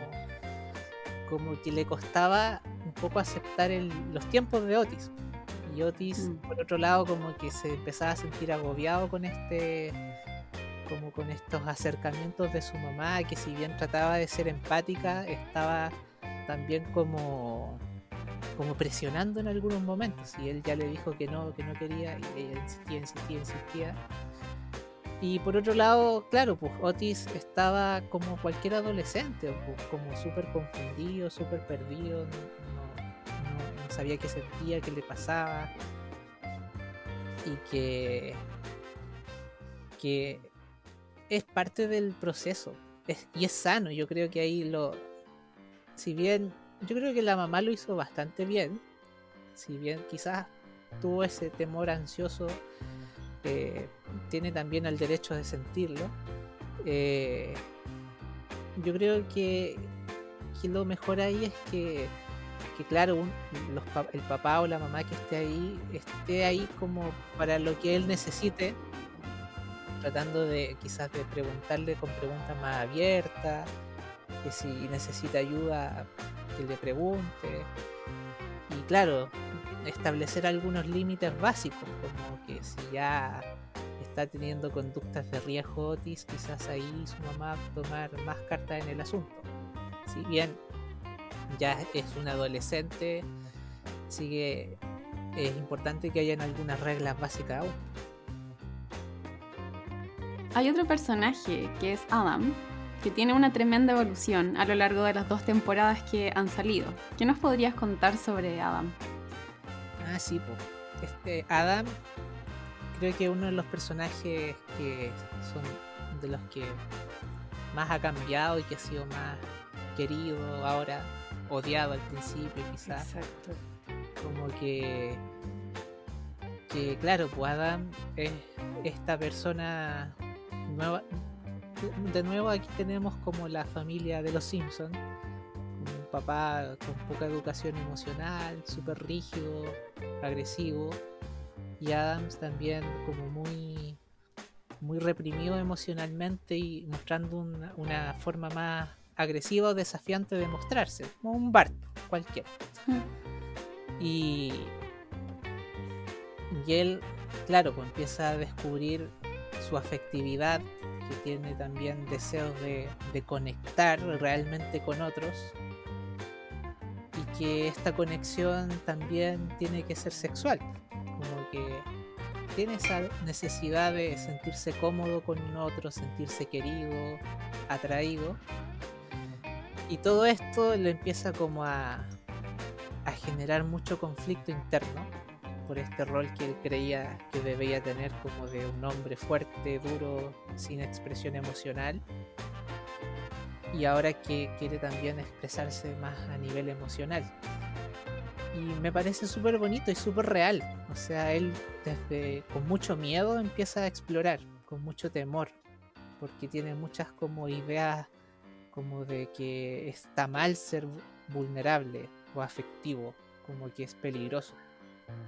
como que le costaba un poco aceptar los tiempos de Otis. Y Otis, mm. por otro lado, como que se empezaba a sentir agobiado con este como con estos acercamientos de su mamá, que si bien trataba de ser empática, estaba también como como presionando en algunos momentos y él ya le dijo que no, que no quería y ella insistía, insistía, insistía. Y por otro lado, claro, pues Otis estaba como cualquier adolescente, pues, como súper confundido, súper perdido, no, sabía qué sentía, qué le pasaba y que, que es parte del proceso y es sano, yo creo que ahí lo, si bien yo creo que la mamá lo hizo bastante bien. Si bien quizás tuvo ese temor ansioso, eh, tiene también el derecho de sentirlo. Eh, yo creo que, lo mejor ahí es que, claro, el papá o la mamá que esté ahí, esté ahí como para lo que él necesite, tratando de quizás de preguntarle con preguntas más abiertas, que si necesita ayuda, que le pregunte. Y claro, establecer algunos límites básicos, como si ya está teniendo conductas de riesgo Otis, quizás ahí su mamá tomar más carta en el asunto. Si bien ya es un adolescente, sigue es importante que hayan algunas reglas básicas aún. Hay otro personaje que es Adam, que tiene una tremenda evolución a lo largo de las dos temporadas que han salido. ¿Qué nos podrías contar sobre Adam? Ah, sí, pues. Este, Adam creo que uno de los personajes que son de los que más ha cambiado y que ha sido más querido ahora, odiado al principio quizás. Exacto. Como que que claro, pues Adam es esta persona nueva, de nuevo aquí tenemos como la familia de los Simpsons. Un papá con poca educación emocional, súper rígido, agresivo. Y Adams también como muy, muy reprimido emocionalmente y mostrando una, forma más agresiva o desafiante de mostrarse. Como un Bart cualquiera. Y, y él, claro, pues empieza a descubrir su afectividad que tiene también deseos de, conectar realmente con otros y que esta conexión también tiene que ser sexual, como que tiene esa necesidad de sentirse cómodo con otro, sentirse querido, atraído. Y todo esto le empieza como a, a generar mucho conflicto interno por este rol que él creía que debía tener como de un hombre fuerte, duro, sin expresión emocional. Y ahora que quiere también expresarse más a nivel emocional. Y me parece súper bonito y súper real. O sea, él desde con mucho miedo empieza a explorar, con mucho temor, porque tiene muchas como ideas como de que está mal ser vulnerable o afectivo, como que es peligroso.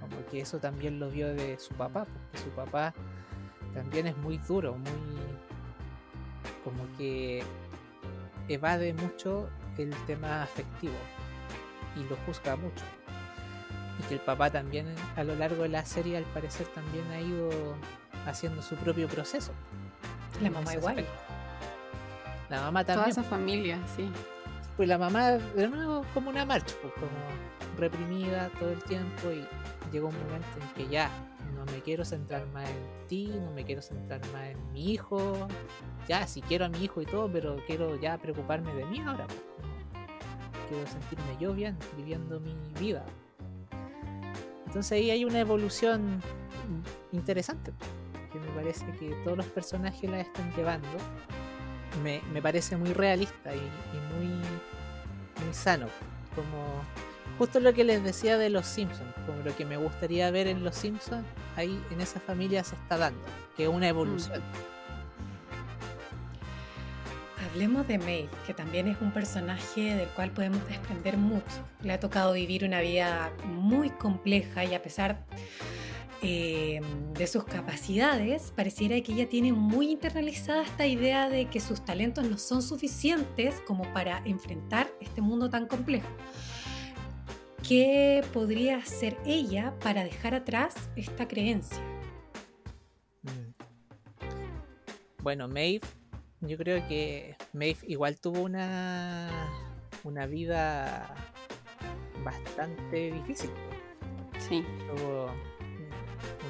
Como que eso también lo vio de su papá, porque su papá también es muy duro, muy como que evade mucho el tema afectivo y lo juzga mucho. Y que el papá también a lo largo de la serie al parecer también ha ido haciendo su propio proceso. La mamá igual. La mamá también. Toda esa familia, sí. Pues la mamá de nuevo como una marcha, pues, como reprimida todo el tiempo y llegó un momento en que ya no me quiero centrar más en ti, no me quiero centrar más en mi hijo. Ya, si quiero a mi hijo y todo, pero quiero ya preocuparme de mí ahora. Pues, quiero sentirme yo bien, viviendo mi vida. Entonces ahí hay una evolución interesante, que me parece que todos los personajes la están llevando. Me, parece muy realista y, muy, muy sano. Como justo lo que les decía de los Simpsons, como lo que me gustaría ver en los Simpsons, ahí en esa familia se está dando, que es una evolución. Hablemos de Maeve, que también es un personaje del cual podemos desprender mucho. Le ha tocado vivir una vida muy compleja y a pesar eh, de sus capacidades, pareciera que ella tiene muy internalizada esta idea de que sus talentos no son suficientes como para enfrentar este mundo tan complejo. ¿Qué podría hacer ella para dejar atrás esta creencia? Mm. Bueno, Maeve, yo creo que Maeve igual tuvo una, una vida bastante difícil. Sí. Tuvo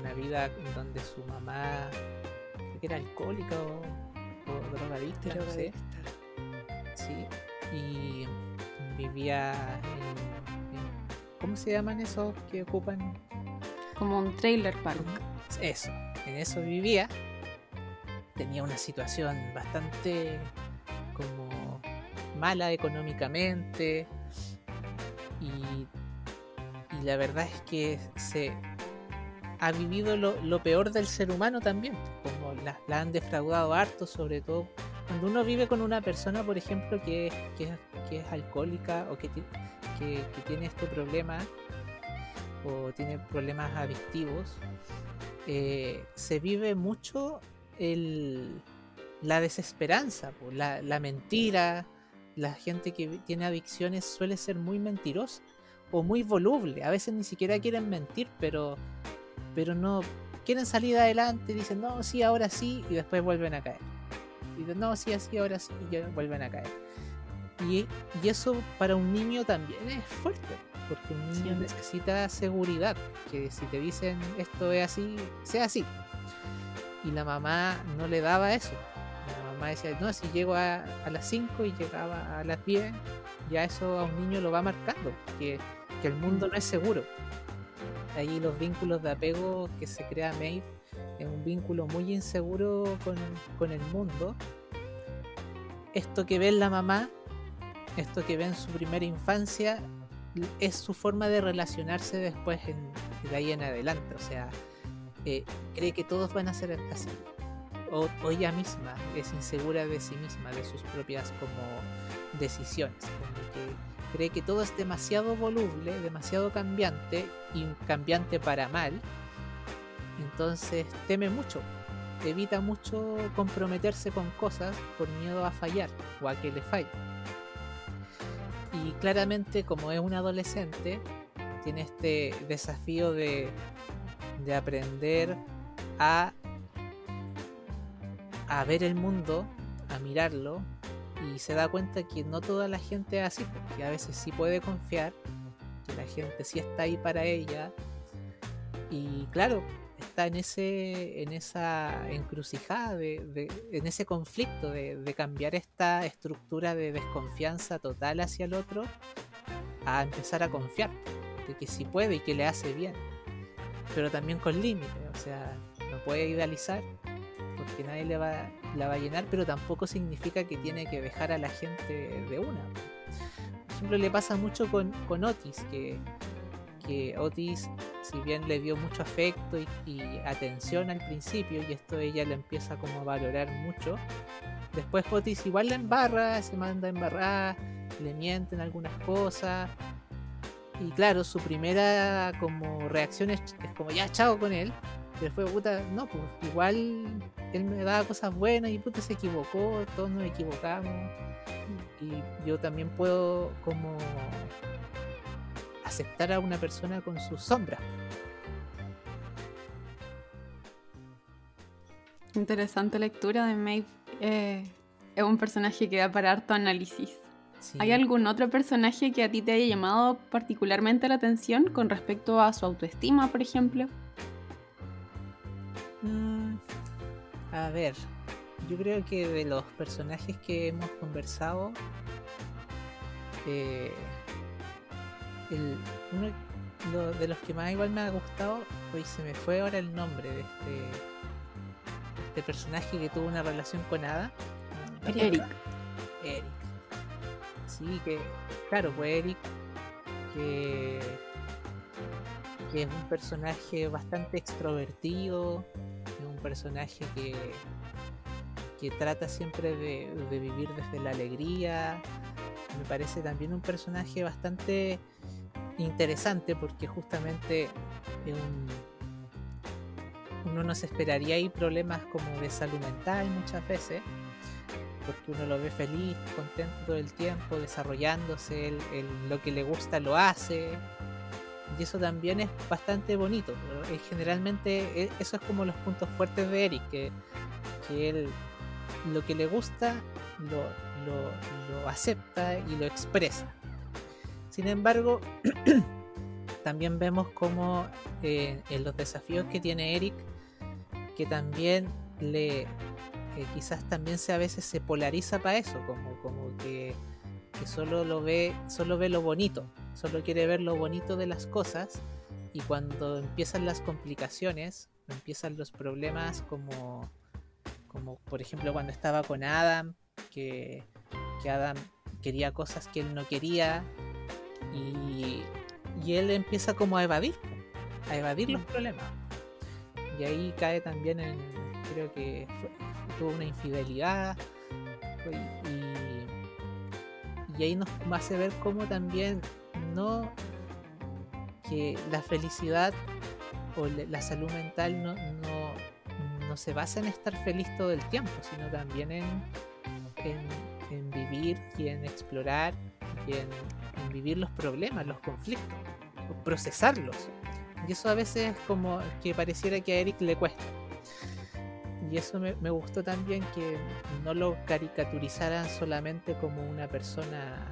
una vida donde su mamá era alcohólica o, o drogadicta, no sé. Sí, y vivía en, en- ¿Cómo se llaman esos que ocupan? Como un trailer park. Eso, en eso vivía. Tenía una situación bastante como mala económicamente. Y, y la verdad es que se ha vivido lo, lo peor del ser humano también. Como la, la han defraudado harto, sobre todo cuando uno vive con una persona, por ejemplo, que, que, que es alcohólica o que, que tiene este problema o tiene problemas adictivos, eh, se vive mucho el, la desesperanza, po, la, la mentira. La gente que tiene adicciones suele ser muy mentirosa o muy voluble. A veces ni siquiera quieren mentir, pero, pero no quieren salir adelante. Dicen, no, sí, ahora sí, y después vuelven a caer. Y dicen, no, sí, así, ahora sí, y vuelven a caer. Y, y eso para un niño también es fuerte, porque un niño Sí. necesita seguridad, que si te dicen esto es así, sea así. Y la mamá no le daba eso. La mamá decía, no, si llego a, las 5 y llegaba a las 10, ya eso a un niño lo va marcando, que, que el mundo no es seguro. Ahí los vínculos de apego que se crea Maeve es un vínculo muy inseguro con, con el mundo. Esto que ve en la mamá, esto que ve en su primera infancia, es su forma de relacionarse después de ahí en adelante. O sea, cree que todos van a ser así. O, o ella misma es insegura de sí misma, de sus propias como decisiones. Como que cree que todo es demasiado voluble, demasiado cambiante y cambiante para mal. Entonces teme mucho, evita mucho comprometerse con cosas por miedo a fallar o a que le falle. Y claramente como es un adolescente, tiene este desafío de, de aprender a, a ver el mundo, a mirarlo, y se da cuenta que no toda la gente es así, porque a veces sí puede confiar, que la gente sí está ahí para ella, y claro, está en ese en esa encrucijada de, en ese conflicto de, de cambiar esta estructura de desconfianza total hacia el otro a empezar a confiar de que sí puede y que le hace bien pero también con límites o sea no puede idealizar porque nadie le va, la va a llenar pero tampoco significa que tiene que dejar a la gente de una. Por ejemplo le pasa mucho con, Otis que Otis, si bien le dio mucho afecto y, y atención al principio, y esto ella le empieza como a valorar mucho, después Otis igual la embarra, se manda a embarrar, le mienten algunas cosas, y claro, su primera como reacción es, como ya chao con él, pero después puta, no, pues igual él me daba cosas buenas y puta se equivocó, todos nos equivocamos, y yo también puedo como aceptar a una persona con sus sombras. Interesante lectura de Maeve. Eh, es un personaje que da para harto análisis. Sí. ¿Hay algún otro personaje que a ti te haya llamado particularmente la atención con respecto a su autoestima, por ejemplo? Mm, a ver, yo creo que de los personajes que hemos conversado, eh, el- uno lo- de los que más igual me ha gustado, hoy se me fue ahora el nombre de este, este personaje que tuvo una relación con Ada. ¿no? ¿Te Eric. Eric. Sí, que, claro, pues Eric, que, que es un personaje bastante extrovertido, es un personaje que, que trata siempre de, vivir desde la alegría. Me parece también un personaje bastante interesante porque justamente uno no se esperaría ahí problemas como de salud mental muchas veces, porque uno lo ve feliz, contento todo el tiempo, desarrollándose, el, lo que le gusta lo hace, y eso también es bastante bonito. Generalmente e, eso es como los puntos fuertes de Eric, que, él lo que le gusta lo, lo, acepta y lo expresa. Sin embargo, [clears throat] también vemos como eh, en los desafíos que tiene Eric, que también le quizás también se a veces se polariza para eso, como, como que, que, solo lo ve, solo ve lo bonito, solo quiere ver lo bonito de las cosas, y cuando empiezan las complicaciones, empiezan los problemas como, como por ejemplo cuando estaba con Adam, que, que Adam quería cosas que él no quería, y, y él empieza como a evadir, a evadir los problemas. Y ahí cae también en, creo que tuvo una infidelidad. Y, ahí nos hace ver cómo también no que la felicidad o la salud mental no, no, no, se basa en estar feliz todo el tiempo, sino también en, en, vivir y en explorar y en, vivir los problemas, los conflictos, procesarlos. Y eso a veces como que pareciera que a Eric le cuesta. Y eso me, gustó también que no lo caricaturizaran solamente como una persona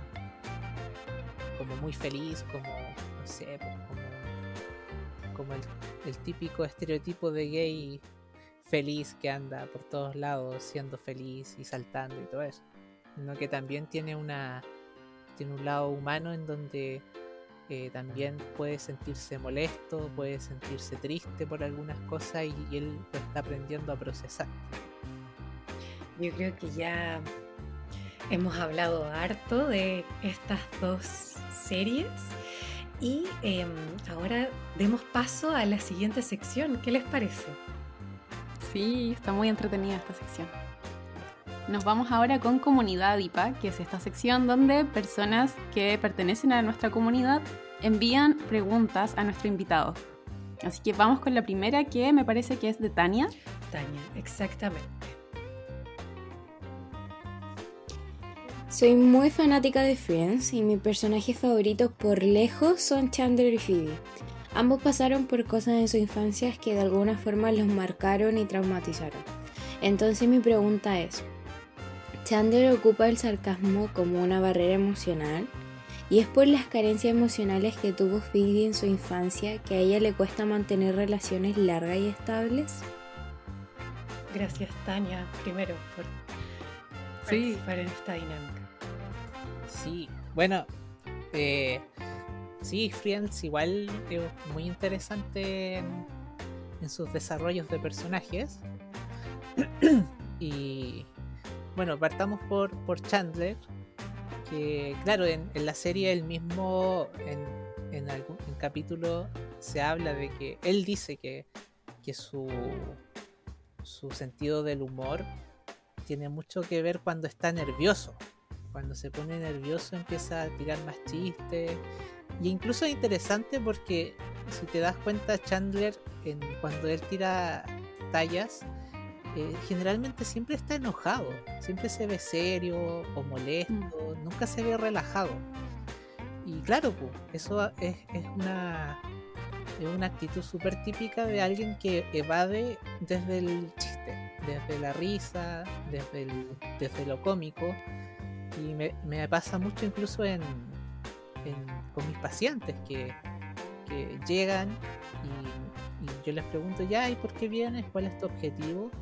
como muy feliz, como, no sé, pues, como, como el, el típico estereotipo de gay feliz que anda por todos lados siendo feliz y saltando y todo eso, sino que también tiene una tiene un lado humano en donde eh, también puede sentirse molesto, puede sentirse triste por algunas cosas y, él lo está aprendiendo a procesar. Yo creo que ya hemos hablado harto de estas dos series y em, ahora demos paso a la siguiente sección. ¿Qué les parece? Sí, está muy entretenida esta sección. Nos vamos ahora con Comunidad IPA, que es esta sección donde personas que pertenecen a nuestra comunidad envían preguntas a nuestro invitado. Así que vamos con la primera que me parece que es de Tania. Tania, exactamente. Soy muy fanática de Friends y mis personajes favoritos por lejos son Chandler y Phoebe. Ambos pasaron por cosas en su infancia que de alguna forma los marcaron y traumatizaron. Entonces mi pregunta es, Chandler ocupa el sarcasmo como una barrera emocional y es por las carencias emocionales que tuvo Phoebe en su infancia que a ella le cuesta mantener relaciones largas y estables. Gracias Tania, primero por sí. participar en esta dinámica. Sí, bueno, eh, sí, Friends igual es muy interesante en, en sus desarrollos de personajes. [clears throat] y bueno, partamos por, por Chandler, que claro, en, la serie el mismo, en, algún capítulo se habla de que él dice que, que su, su sentido del humor tiene mucho que ver cuando está nervioso. Cuando se pone nervioso empieza a tirar más chistes. Y incluso es interesante porque si te das cuenta Chandler en, cuando él tira tallas eh, generalmente siempre está enojado, siempre se ve serio o molesto, mm. nunca se ve relajado. Y claro, pues, eso es, una, es una actitud súper típica de alguien que evade desde el chiste, desde la risa, desde, desde lo cómico. Y me, pasa mucho incluso en, con mis pacientes que, que llegan y, y, yo les pregunto, ya, ¿y por qué vienes? ¿Cuál es tu objetivo?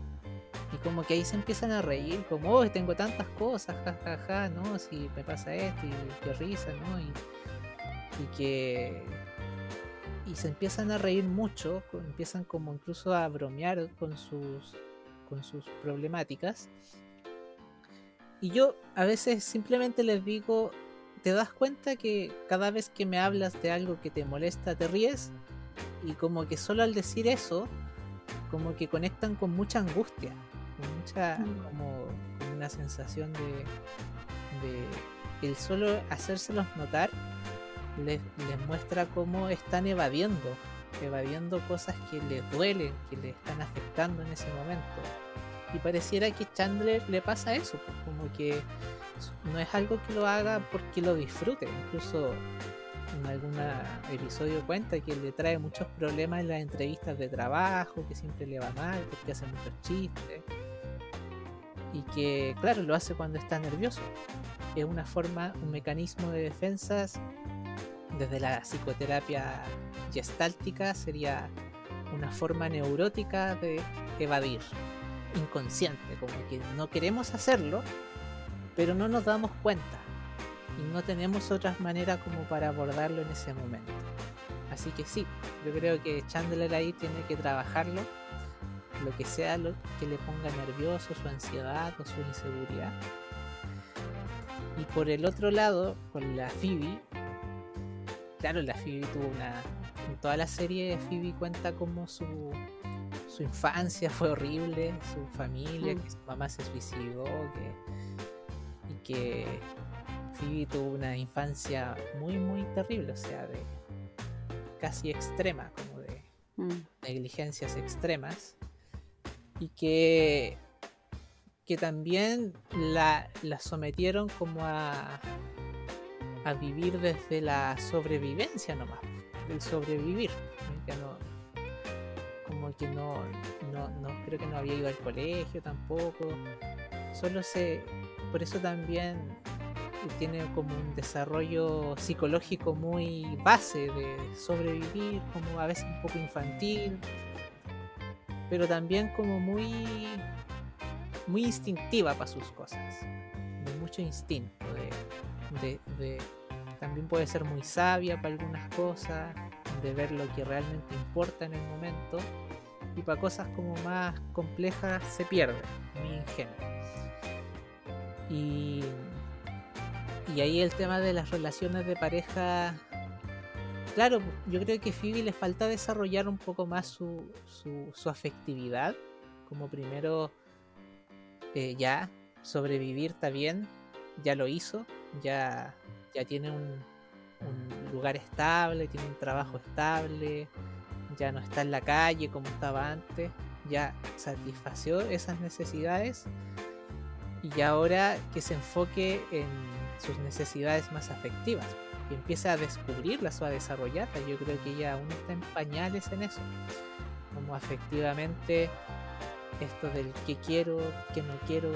Y como que ahí se empiezan a reír, como, oh, tengo tantas cosas, jajaja, ja, ja, ¿no? Si me pasa esto y qué risa, ¿no? Y, y que... Y se empiezan a reír mucho, empiezan como incluso a bromear con sus, con sus problemáticas. Y yo a veces simplemente les digo, ¿te das cuenta que cada vez que me hablas de algo que te molesta te ríes? Y como que solo al decir eso, como que conectan con mucha angustia mucha mm. como, una sensación de, de el solo hacérselos notar les, les muestra cómo están evadiendo evadiendo cosas que le duelen, que le están afectando en ese momento. Y pareciera que Chandler le pasa eso, pues, como que no es algo que lo haga porque lo disfrute. Incluso en algún episodio cuenta que le trae muchos problemas en las entrevistas de trabajo, que siempre le va mal porque hace muchos chistes. Y que, claro, lo hace cuando está nervioso. Es una forma, un mecanismo de defensas desde la psicoterapia gestáltica sería una forma neurótica de evadir, inconsciente, como que no queremos hacerlo, pero no nos damos cuenta y no tenemos otras maneras como para abordarlo en ese momento. Así que sí, yo creo que Chandler ahí tiene que trabajarlo, lo que sea lo que le ponga nervioso, su ansiedad o su inseguridad. Y por el otro lado, con la Phoebe, claro, la Phoebe tuvo una. En toda la serie, Phoebe cuenta como su, su infancia fue horrible, su familia, mm. que su mamá se suicidó, que, y que Phoebe tuvo una infancia muy, muy terrible, o sea, de casi extrema, como de mm. negligencias extremas, y que, que también la, la sometieron como a, a vivir desde la sobrevivencia nomás, el sobrevivir, como que no, no, no, creo que no había ido al colegio tampoco, solo se, por eso también tiene como un desarrollo psicológico muy base de sobrevivir, como a veces un poco infantil, pero también como muy muy instintiva para sus cosas, de mucho instinto, de, también puede ser muy sabia para algunas cosas, de ver lo que realmente importa en el momento, y para cosas como más complejas se pierde, muy ingenua. Y y ahí el tema de las relaciones de pareja. Claro, yo creo que a Phoebe le falta desarrollar un poco más su, su, afectividad. Como primero, eh, ya, sobrevivir está bien, ya lo hizo, ya, tiene un, un lugar estable, tiene un trabajo estable, ya no está en la calle como estaba antes, ya satisfació esas necesidades y ahora que se enfoque en sus necesidades más afectivas, que empiece a descubrirlas o a desarrollarlas. Yo creo que ella aún está en pañales en eso, como afectivamente esto del que quiero, que no quiero,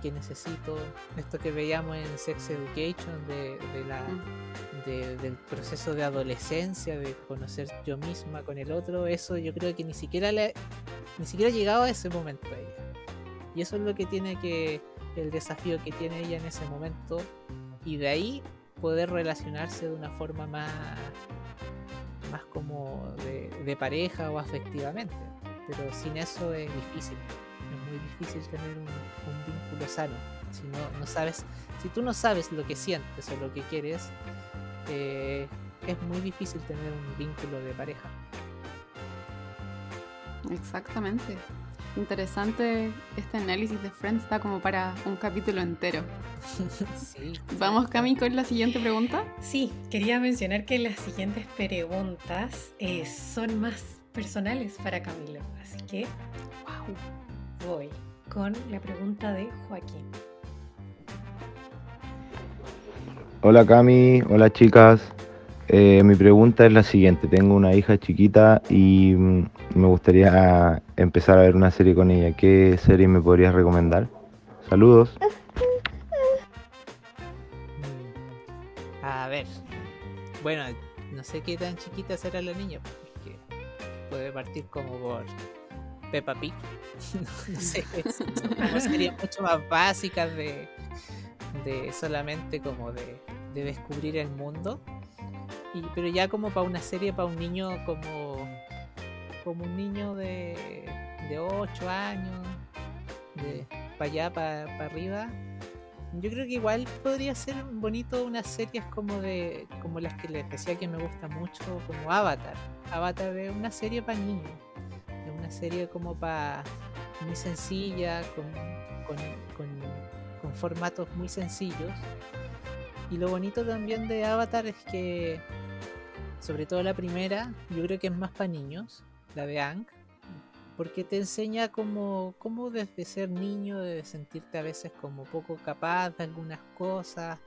que necesito, esto que veíamos en Sex Education de, la, del proceso de adolescencia, de conocer yo misma con el otro, eso yo creo que ni siquiera le, ni siquiera ha llegado a ese momento a ella. Y eso es lo que tiene que, el desafío que tiene ella en ese momento. Y de ahí poder relacionarse de una forma más, más como de, pareja o afectivamente. Pero sin eso es difícil, es muy difícil tener un, vínculo sano. Si no, no, sabes, si tú no sabes lo que sientes o lo que quieres, eh, es muy difícil tener un vínculo de pareja. Exactamente. Interesante este análisis de Friends, está como para un capítulo entero. ¿Vamos, Cami, con la siguiente pregunta? Sí, quería mencionar que las siguientes preguntas eh, son más personales para Camilo. Así que, wow, voy con la pregunta de Joaquín. Hola Cami, hola chicas. Eh, mi pregunta es la siguiente. Tengo una hija chiquita y mm, me gustaría empezar a ver una serie con ella. ¿Qué serie me podrías recomendar? Saludos. Mm, a ver. Bueno, no sé qué tan chiquita será la niña, porque puede partir como por Peppa Pig. [laughs] no sé, [laughs] series mucho más básicas de, de solamente como de, de descubrir el mundo pero ya como para una serie, para un niño como, como un niño de, de 8 años, de para allá, para, arriba, yo creo que igual podría ser bonito unas series como de como las que les decía que me gusta mucho, como Avatar. Avatar es una serie para niños, es una serie como para muy sencilla, con, con formatos muy sencillos. Y lo bonito también de Avatar es que sobre todo la primera, yo creo que es más para niños, la de Ang, porque te enseña cómo, cómo desde ser niño, de sentirte a veces como poco capaz de algunas cosas,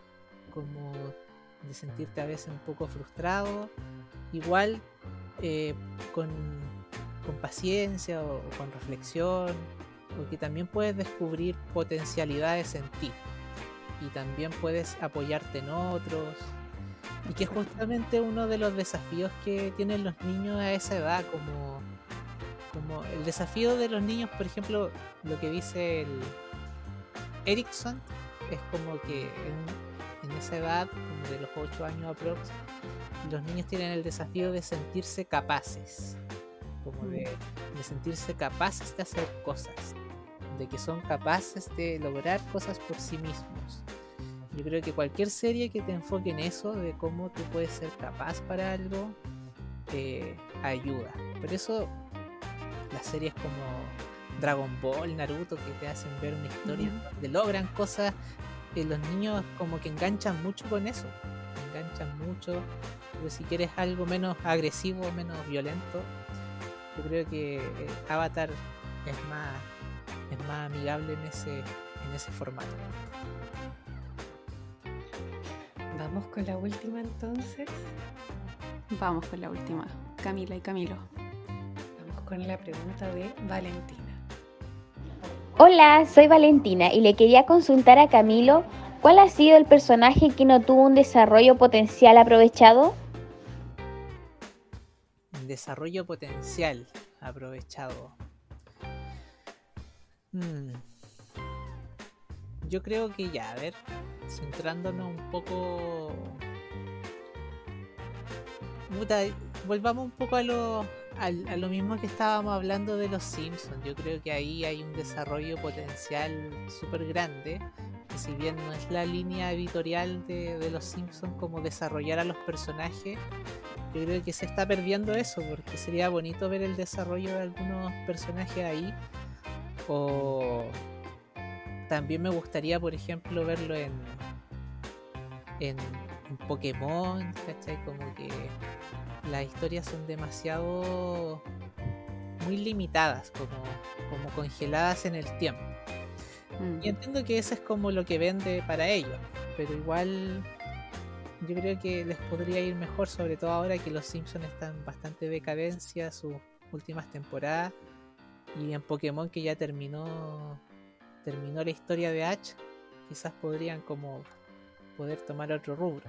como de sentirte a veces un poco frustrado, igual eh, con, con, paciencia o, o con reflexión, porque también puedes descubrir potencialidades en ti y también puedes apoyarte en otros y que es justamente uno de los desafíos que tienen los niños a esa edad, como, como el desafío de los niños, por ejemplo, lo que dice el Erickson, es como que en, en esa edad, como de los 8 años aprox, los niños tienen el desafío de sentirse capaces, como de, de sentirse capaces de hacer cosas, de que son capaces de lograr cosas por sí mismos. Yo creo que cualquier serie que te enfoque en eso, de cómo tú puedes ser capaz para algo, te ayuda. Por eso las series como Dragon Ball, Naruto, que te hacen ver una historia, te logran cosas, que los niños como que enganchan mucho con eso. Enganchan mucho. Pero si quieres algo menos agresivo, menos violento, yo creo que eh, Avatar es más, es más amigable en ese, en ese formato. Vamos con la última entonces. Vamos con la última. Camila y Camilo. Vamos con la pregunta de Valentina. Hola, soy Valentina y le quería consultar a Camilo cuál ha sido el personaje que no tuvo un desarrollo potencial aprovechado. Desarrollo potencial aprovechado. Hmm. Yo creo que ya, a ver, centrándonos un poco. Volvamos un poco a lo, a, a lo mismo que estábamos hablando de los Simpsons. Yo creo que ahí hay un desarrollo potencial súper grande. Que si bien no es la línea editorial de, de los Simpsons como desarrollar a los personajes, yo creo que se está perdiendo eso, porque sería bonito ver el desarrollo de algunos personajes ahí. O también me gustaría, por ejemplo, verlo en, en, en Pokémon, ¿cachai? Como que las historias son demasiado muy limitadas, como, como congeladas en el tiempo. Mm. Y entiendo que eso es como lo que vende para ellos, pero igual yo creo que les podría ir mejor, sobre todo ahora que los Simpsons están bastante decadencia sus últimas temporadas y en Pokémon que ya terminó terminó la historia de Ash, quizás podrían como poder tomar otro rubro.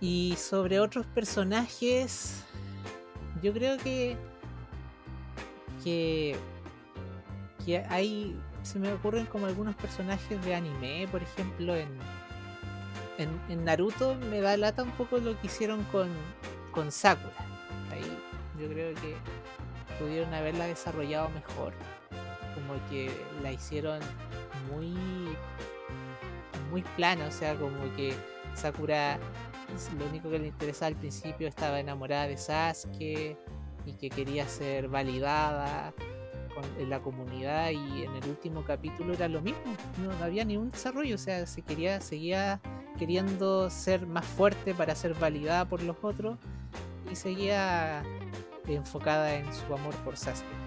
Y sobre otros personajes, yo creo que que que hay se me ocurren como algunos personajes de anime, por ejemplo, en en, en Naruto me da lata un poco lo que hicieron con, con Sakura. Ahí yo creo que pudieron haberla desarrollado mejor. Como que la hicieron muy muy plana, o sea, como que Sakura lo único que le interesaba al principio estaba enamorada de Sasuke y que quería ser validada en la comunidad y en el último capítulo era lo mismo, no, no había ningún desarrollo, o sea, se quería, seguía queriendo ser más fuerte para ser validada por los otros y seguía enfocada en su amor por Sasuke.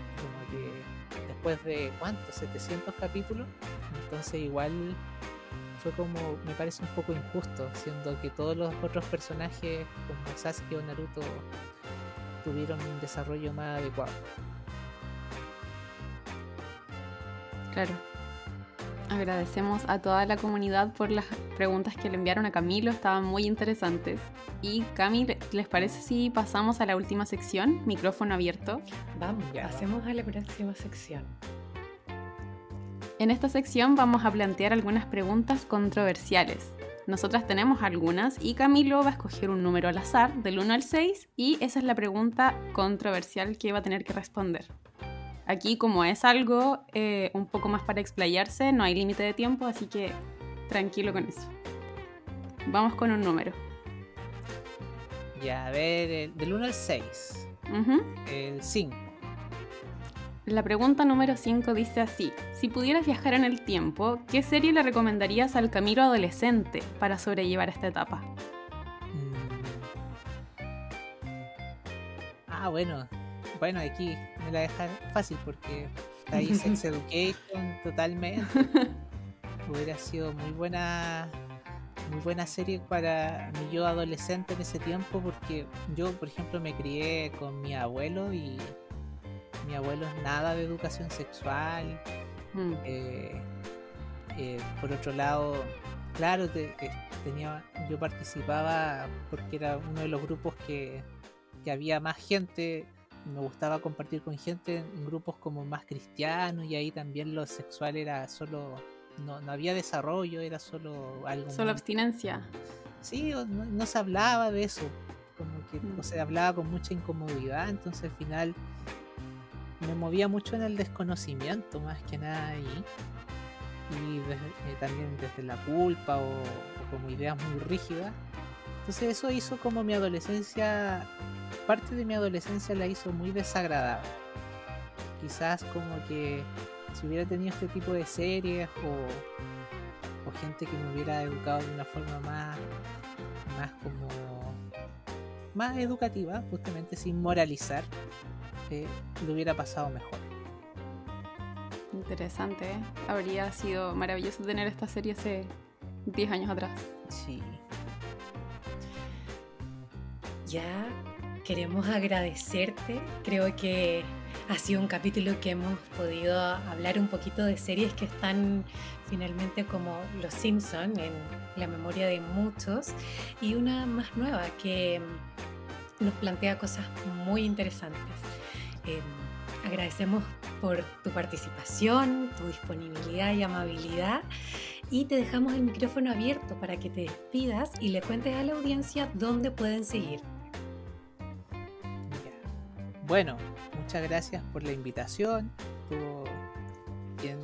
Después de cuántos, 700 capítulos, entonces igual fue como, me parece un poco injusto, siendo que todos los otros personajes como Sasuke o Naruto tuvieron un desarrollo más adecuado. Claro. Agradecemos a toda la comunidad por las preguntas que le enviaron a Camilo, estaban muy interesantes. Y Cami, ¿les parece si pasamos a la última sección? Micrófono abierto. Vamos, Ya. pasemos a la próxima sección. En esta sección vamos a plantear algunas preguntas controversiales. Nosotras tenemos algunas y Camilo va a escoger un número al azar, del 1 al 6, y esa es la pregunta controversial que va a tener que responder. Aquí, como es algo eh, un poco más para explayarse, no hay límite de tiempo, así que tranquilo con eso. Vamos con un número. Ya, a ver, el- del 1 al 6, Ujú. el 5. La pregunta número 5 dice así, si pudieras viajar en el tiempo, ¿qué serie le recomendarías al Camilo adolescente para sobrellevar esta etapa? Mm. Ah, bueno. Bueno, aquí me la dejan fácil porque ahí Sex [laughs] Education totalmente. [laughs] Hubiera sido muy buena muy buena serie para mi yo adolescente en ese tiempo porque yo, por ejemplo, me crié con mi abuelo y mi abuelo es nada de educación sexual. Mm. Eh, eh, por otro lado, claro, eh, tenía, yo participaba porque era uno de los grupos que, que había más gente me gustaba compartir con gente en grupos como más cristianos y ahí también lo sexual era solo no, no había desarrollo, era solo algo. Solo abstinencia. Sí, no, se hablaba de eso, como que mm. se hablaba con mucha incomodidad, entonces al final me movía mucho en el desconocimiento más que nada ahí. Y eh, también desde la culpa o, como ideas muy rígidas. Entonces eso hizo como mi adolescencia, parte de mi adolescencia la hizo muy desagradable. Quizás como que si hubiera tenido este tipo de series o, o gente que me hubiera educado de una forma más, más como más educativa, justamente sin moralizar, eh, lo hubiera pasado mejor. Interesante, ¿eh? habría sido maravilloso tener esta serie hace 10 años atrás. Sí. Ya queremos agradecerte, creo que ha sido un capítulo que hemos podido hablar un poquito de series que están finalmente como Los Simpson en la memoria de muchos y una más nueva que nos plantea cosas muy interesantes. Eh, agradecemos por tu participación, tu disponibilidad y amabilidad y te dejamos el micrófono abierto para que te despidas y le cuentes a la audiencia dónde pueden seguir. Bueno, muchas gracias por la invitación. Estuvo bien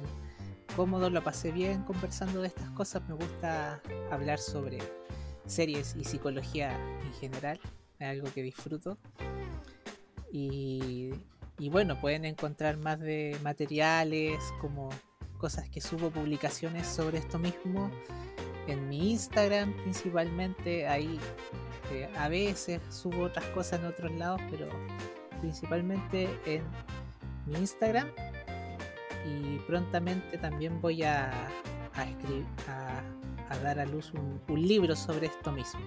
cómodo, lo pasé bien conversando de estas cosas. Me gusta hablar sobre series y psicología en general. Es algo que disfruto. Y, bueno, pueden encontrar más de materiales como cosas que subo, publicaciones sobre esto mismo en mi Instagram principalmente. Ahí eh, a veces subo otras cosas en otros lados, pero principalmente en mi Instagram y prontamente también voy a, a, escribir, a, dar a luz un, libro sobre esto mismo.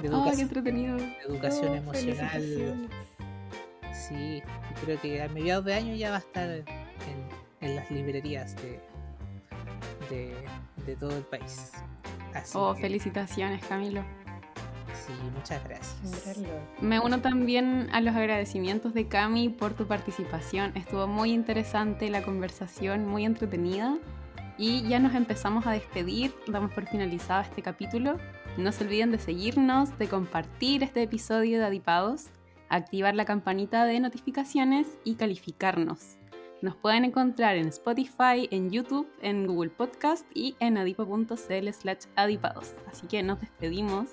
De educación, entretenido. educación oh, emocional. Sí, creo que a mediados de año ya va a estar en, en las librerías de, de, de, todo el país. oh, felicitaciones, Camilo. Sí, muchas gracias. Me uno también a los agradecimientos de Cami por tu participación. Estuvo muy interesante la conversación, muy entretenida. Y ya nos empezamos a despedir, damos por finalizado este capítulo. No se olviden de seguirnos, de compartir este episodio de Adipados, activar la campanita de notificaciones y calificarnos. Nos pueden encontrar en Spotify, en YouTube, en Google Podcast y en adipo.cl slash adipados. Así que nos despedimos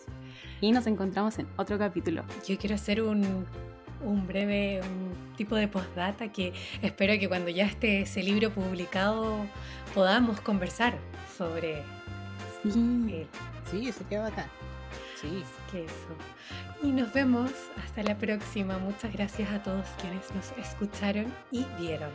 y nos encontramos en otro capítulo. Yo quiero hacer un, breve un tipo de postdata que espero que cuando ya esté ese libro publicado podamos conversar sobre sí. él. Sí, eso queda bacán. Sí. Que eso. Y nos vemos hasta la próxima. Muchas gracias a todos quienes nos escucharon y vieron.